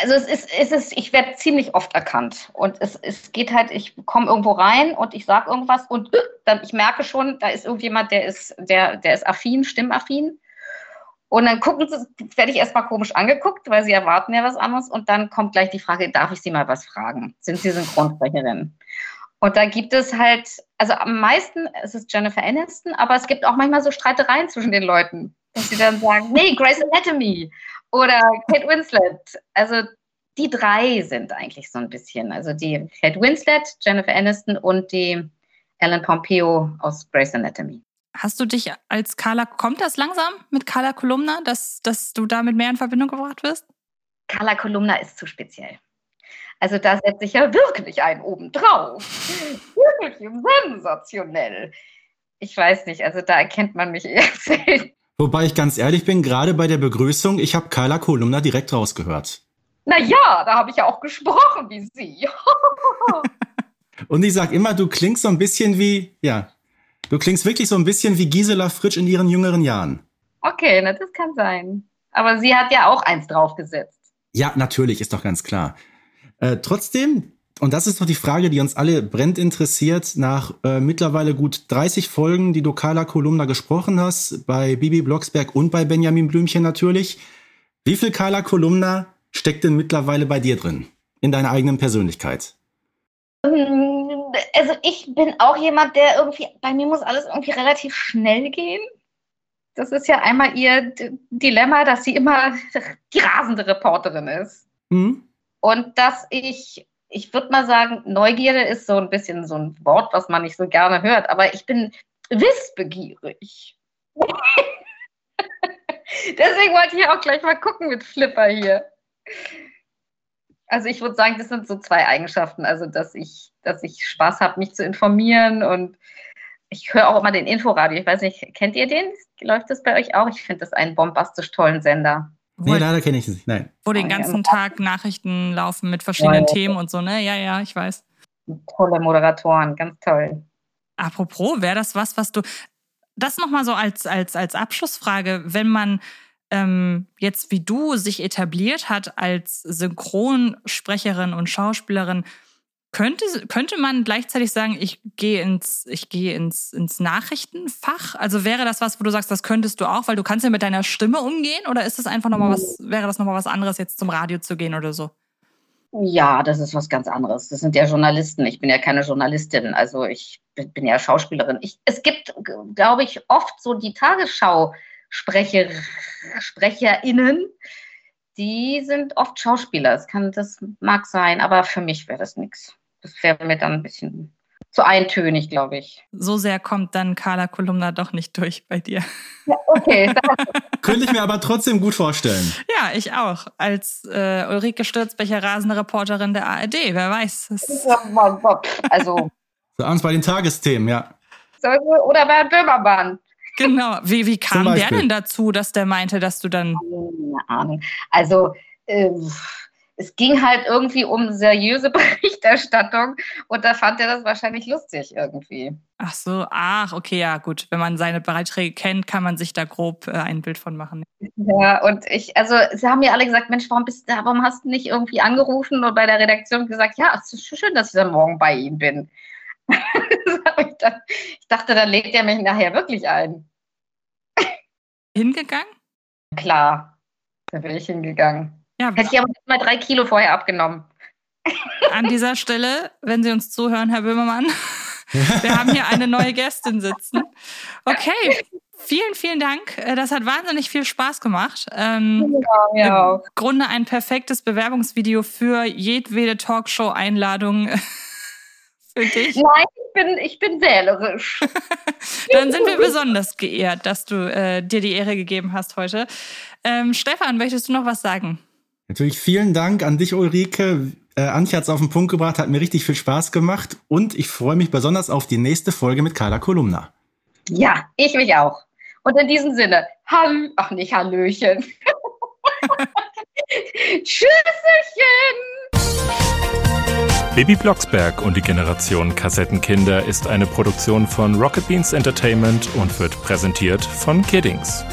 also es ist, es ist ich werde ziemlich oft erkannt. Und es, es geht halt, ich komme irgendwo rein und ich sage irgendwas und dann, ich merke schon, da ist irgendjemand, der ist, der, der ist affin, stimmaffin. Und dann gucken sie, werde ich erstmal komisch angeguckt, weil sie erwarten ja was anderes. Und dann kommt gleich die Frage, darf ich Sie mal was fragen? Sind Sie Synchronsprecherin? Und da gibt es halt, also am meisten ist es Jennifer Aniston, aber es gibt auch manchmal so Streitereien zwischen den Leuten, dass sie dann sagen, nee, Grace Anatomy oder Kate Winslet. Also die drei sind eigentlich so ein bisschen. Also die Kate Winslet, Jennifer Aniston und die Ellen Pompeo aus Grey's Anatomy. Hast du dich als Carla, kommt das langsam mit Carla Kolumna, dass, dass du damit mehr in Verbindung gebracht wirst? Carla Kolumna ist zu speziell. Also da setze ich ja wirklich einen obendrauf. wirklich sensationell. Ich weiß nicht, also da erkennt man mich eher selten. Wobei ich ganz ehrlich bin, gerade bei der Begrüßung, ich habe Carla Kolumna direkt rausgehört. Na ja, da habe ich ja auch gesprochen wie sie. Und ich sag immer, du klingst so ein bisschen wie, ja, du klingst wirklich so ein bisschen wie Gisela Fritsch in ihren jüngeren Jahren. Okay, na, das kann sein. Aber sie hat ja auch eins draufgesetzt. Ja, natürlich, ist doch ganz klar. Äh, trotzdem, und das ist doch die Frage, die uns alle brennt interessiert, nach äh, mittlerweile gut 30 Folgen, die du Carla Kolumna gesprochen hast, bei Bibi Blocksberg und bei Benjamin Blümchen natürlich. Wie viel Carla Kolumna steckt denn mittlerweile bei dir drin? In deiner eigenen Persönlichkeit? Also ich bin auch jemand, der irgendwie, bei mir muss alles irgendwie relativ schnell gehen. Das ist ja einmal ihr Dilemma, dass sie immer die rasende Reporterin ist. Mhm. Und dass ich ich würde mal sagen, Neugierde ist so ein bisschen so ein Wort, was man nicht so gerne hört, aber ich bin wissbegierig. Deswegen wollte ich auch gleich mal gucken mit Flipper hier. Also ich würde sagen, das sind so zwei Eigenschaften. Also dass ich, dass ich Spaß habe, mich zu informieren und ich höre auch immer den Inforadio. Ich weiß nicht, kennt ihr den? Läuft das bei euch auch? Ich finde das einen bombastisch tollen Sender. Nee, leider kenne ich es nicht. Nein. Wo den ganzen Tag Nachrichten laufen mit verschiedenen Themen und so, ne? Ja, ja, ich weiß. Tolle Moderatoren, ganz toll. Apropos, wäre das was, was du. Das nochmal so als, als, als Abschlussfrage, wenn man ähm, jetzt wie du sich etabliert hat als Synchronsprecherin und Schauspielerin, könnte, könnte man gleichzeitig sagen, ich gehe ins, ich gehe ins, ins Nachrichtenfach? Also wäre das was, wo du sagst, das könntest du auch, weil du kannst ja mit deiner Stimme umgehen? Oder ist das einfach nochmal was, wäre das nochmal was anderes, jetzt zum Radio zu gehen oder so? Ja, das ist was ganz anderes. Das sind ja Journalisten. Ich bin ja keine Journalistin. Also ich bin ja Schauspielerin. Ich, es gibt, glaube ich, oft so die Tagesschau-Sprecher, die sind oft Schauspieler. Das, kann, das mag sein, aber für mich wäre das nichts. Das wäre mir dann ein bisschen zu eintönig, glaube ich. So sehr kommt dann Carla Kolumna doch nicht durch bei dir. Ja, okay. Könnte ich mir aber trotzdem gut vorstellen. Ja, ich auch. Als äh, Ulrike Stürzbecher, rasende Reporterin der ARD. Wer weiß. Also. So abends bei den Tagesthemen, ja. Oder bei Böhmermann. Genau. Wie, wie kam der denn dazu, dass der meinte, dass du dann. Keine Ahnung. Also. Äh, es ging halt irgendwie um seriöse Berichterstattung und da fand er das wahrscheinlich lustig irgendwie. Ach so, ach, okay, ja, gut. Wenn man seine Beiträge kennt, kann man sich da grob äh, ein Bild von machen. Ja, und ich, also, sie haben mir alle gesagt, Mensch, warum bist du, warum hast du nicht irgendwie angerufen und bei der Redaktion gesagt, ja, es ist schön, dass ich dann morgen bei ihm bin. ich, dann, ich dachte, dann legt er mich nachher wirklich ein. Hingegangen? Klar, da bin ich hingegangen. Ja, Hätte ich aber mal drei Kilo vorher abgenommen. An dieser Stelle, wenn Sie uns zuhören, Herr Böhmermann, wir haben hier eine neue Gästin sitzen. Okay, vielen, vielen Dank. Äh, das hat wahnsinnig viel Spaß gemacht. Ähm, ja, ja. Im Grunde ein perfektes Bewerbungsvideo für jedwede Talkshow-Einladung für dich. Nein, ich bin, ich bin wählerisch. Dann sind wir besonders geehrt, dass du äh, dir die Ehre gegeben hast heute. Ähm, Stefan, möchtest du noch was sagen? Natürlich vielen Dank an dich, Ulrike. Äh, Antje hat es auf den Punkt gebracht, hat mir richtig viel Spaß gemacht und ich freue mich besonders auf die nächste Folge mit Carla Kolumna. Ja, ich mich auch. Und in diesem Sinne, Hall ach nicht Hallöchen. Tschüsselchen! Baby Blocksberg und die Generation Kassettenkinder ist eine Produktion von Rocket Beans Entertainment und wird präsentiert von Kiddings.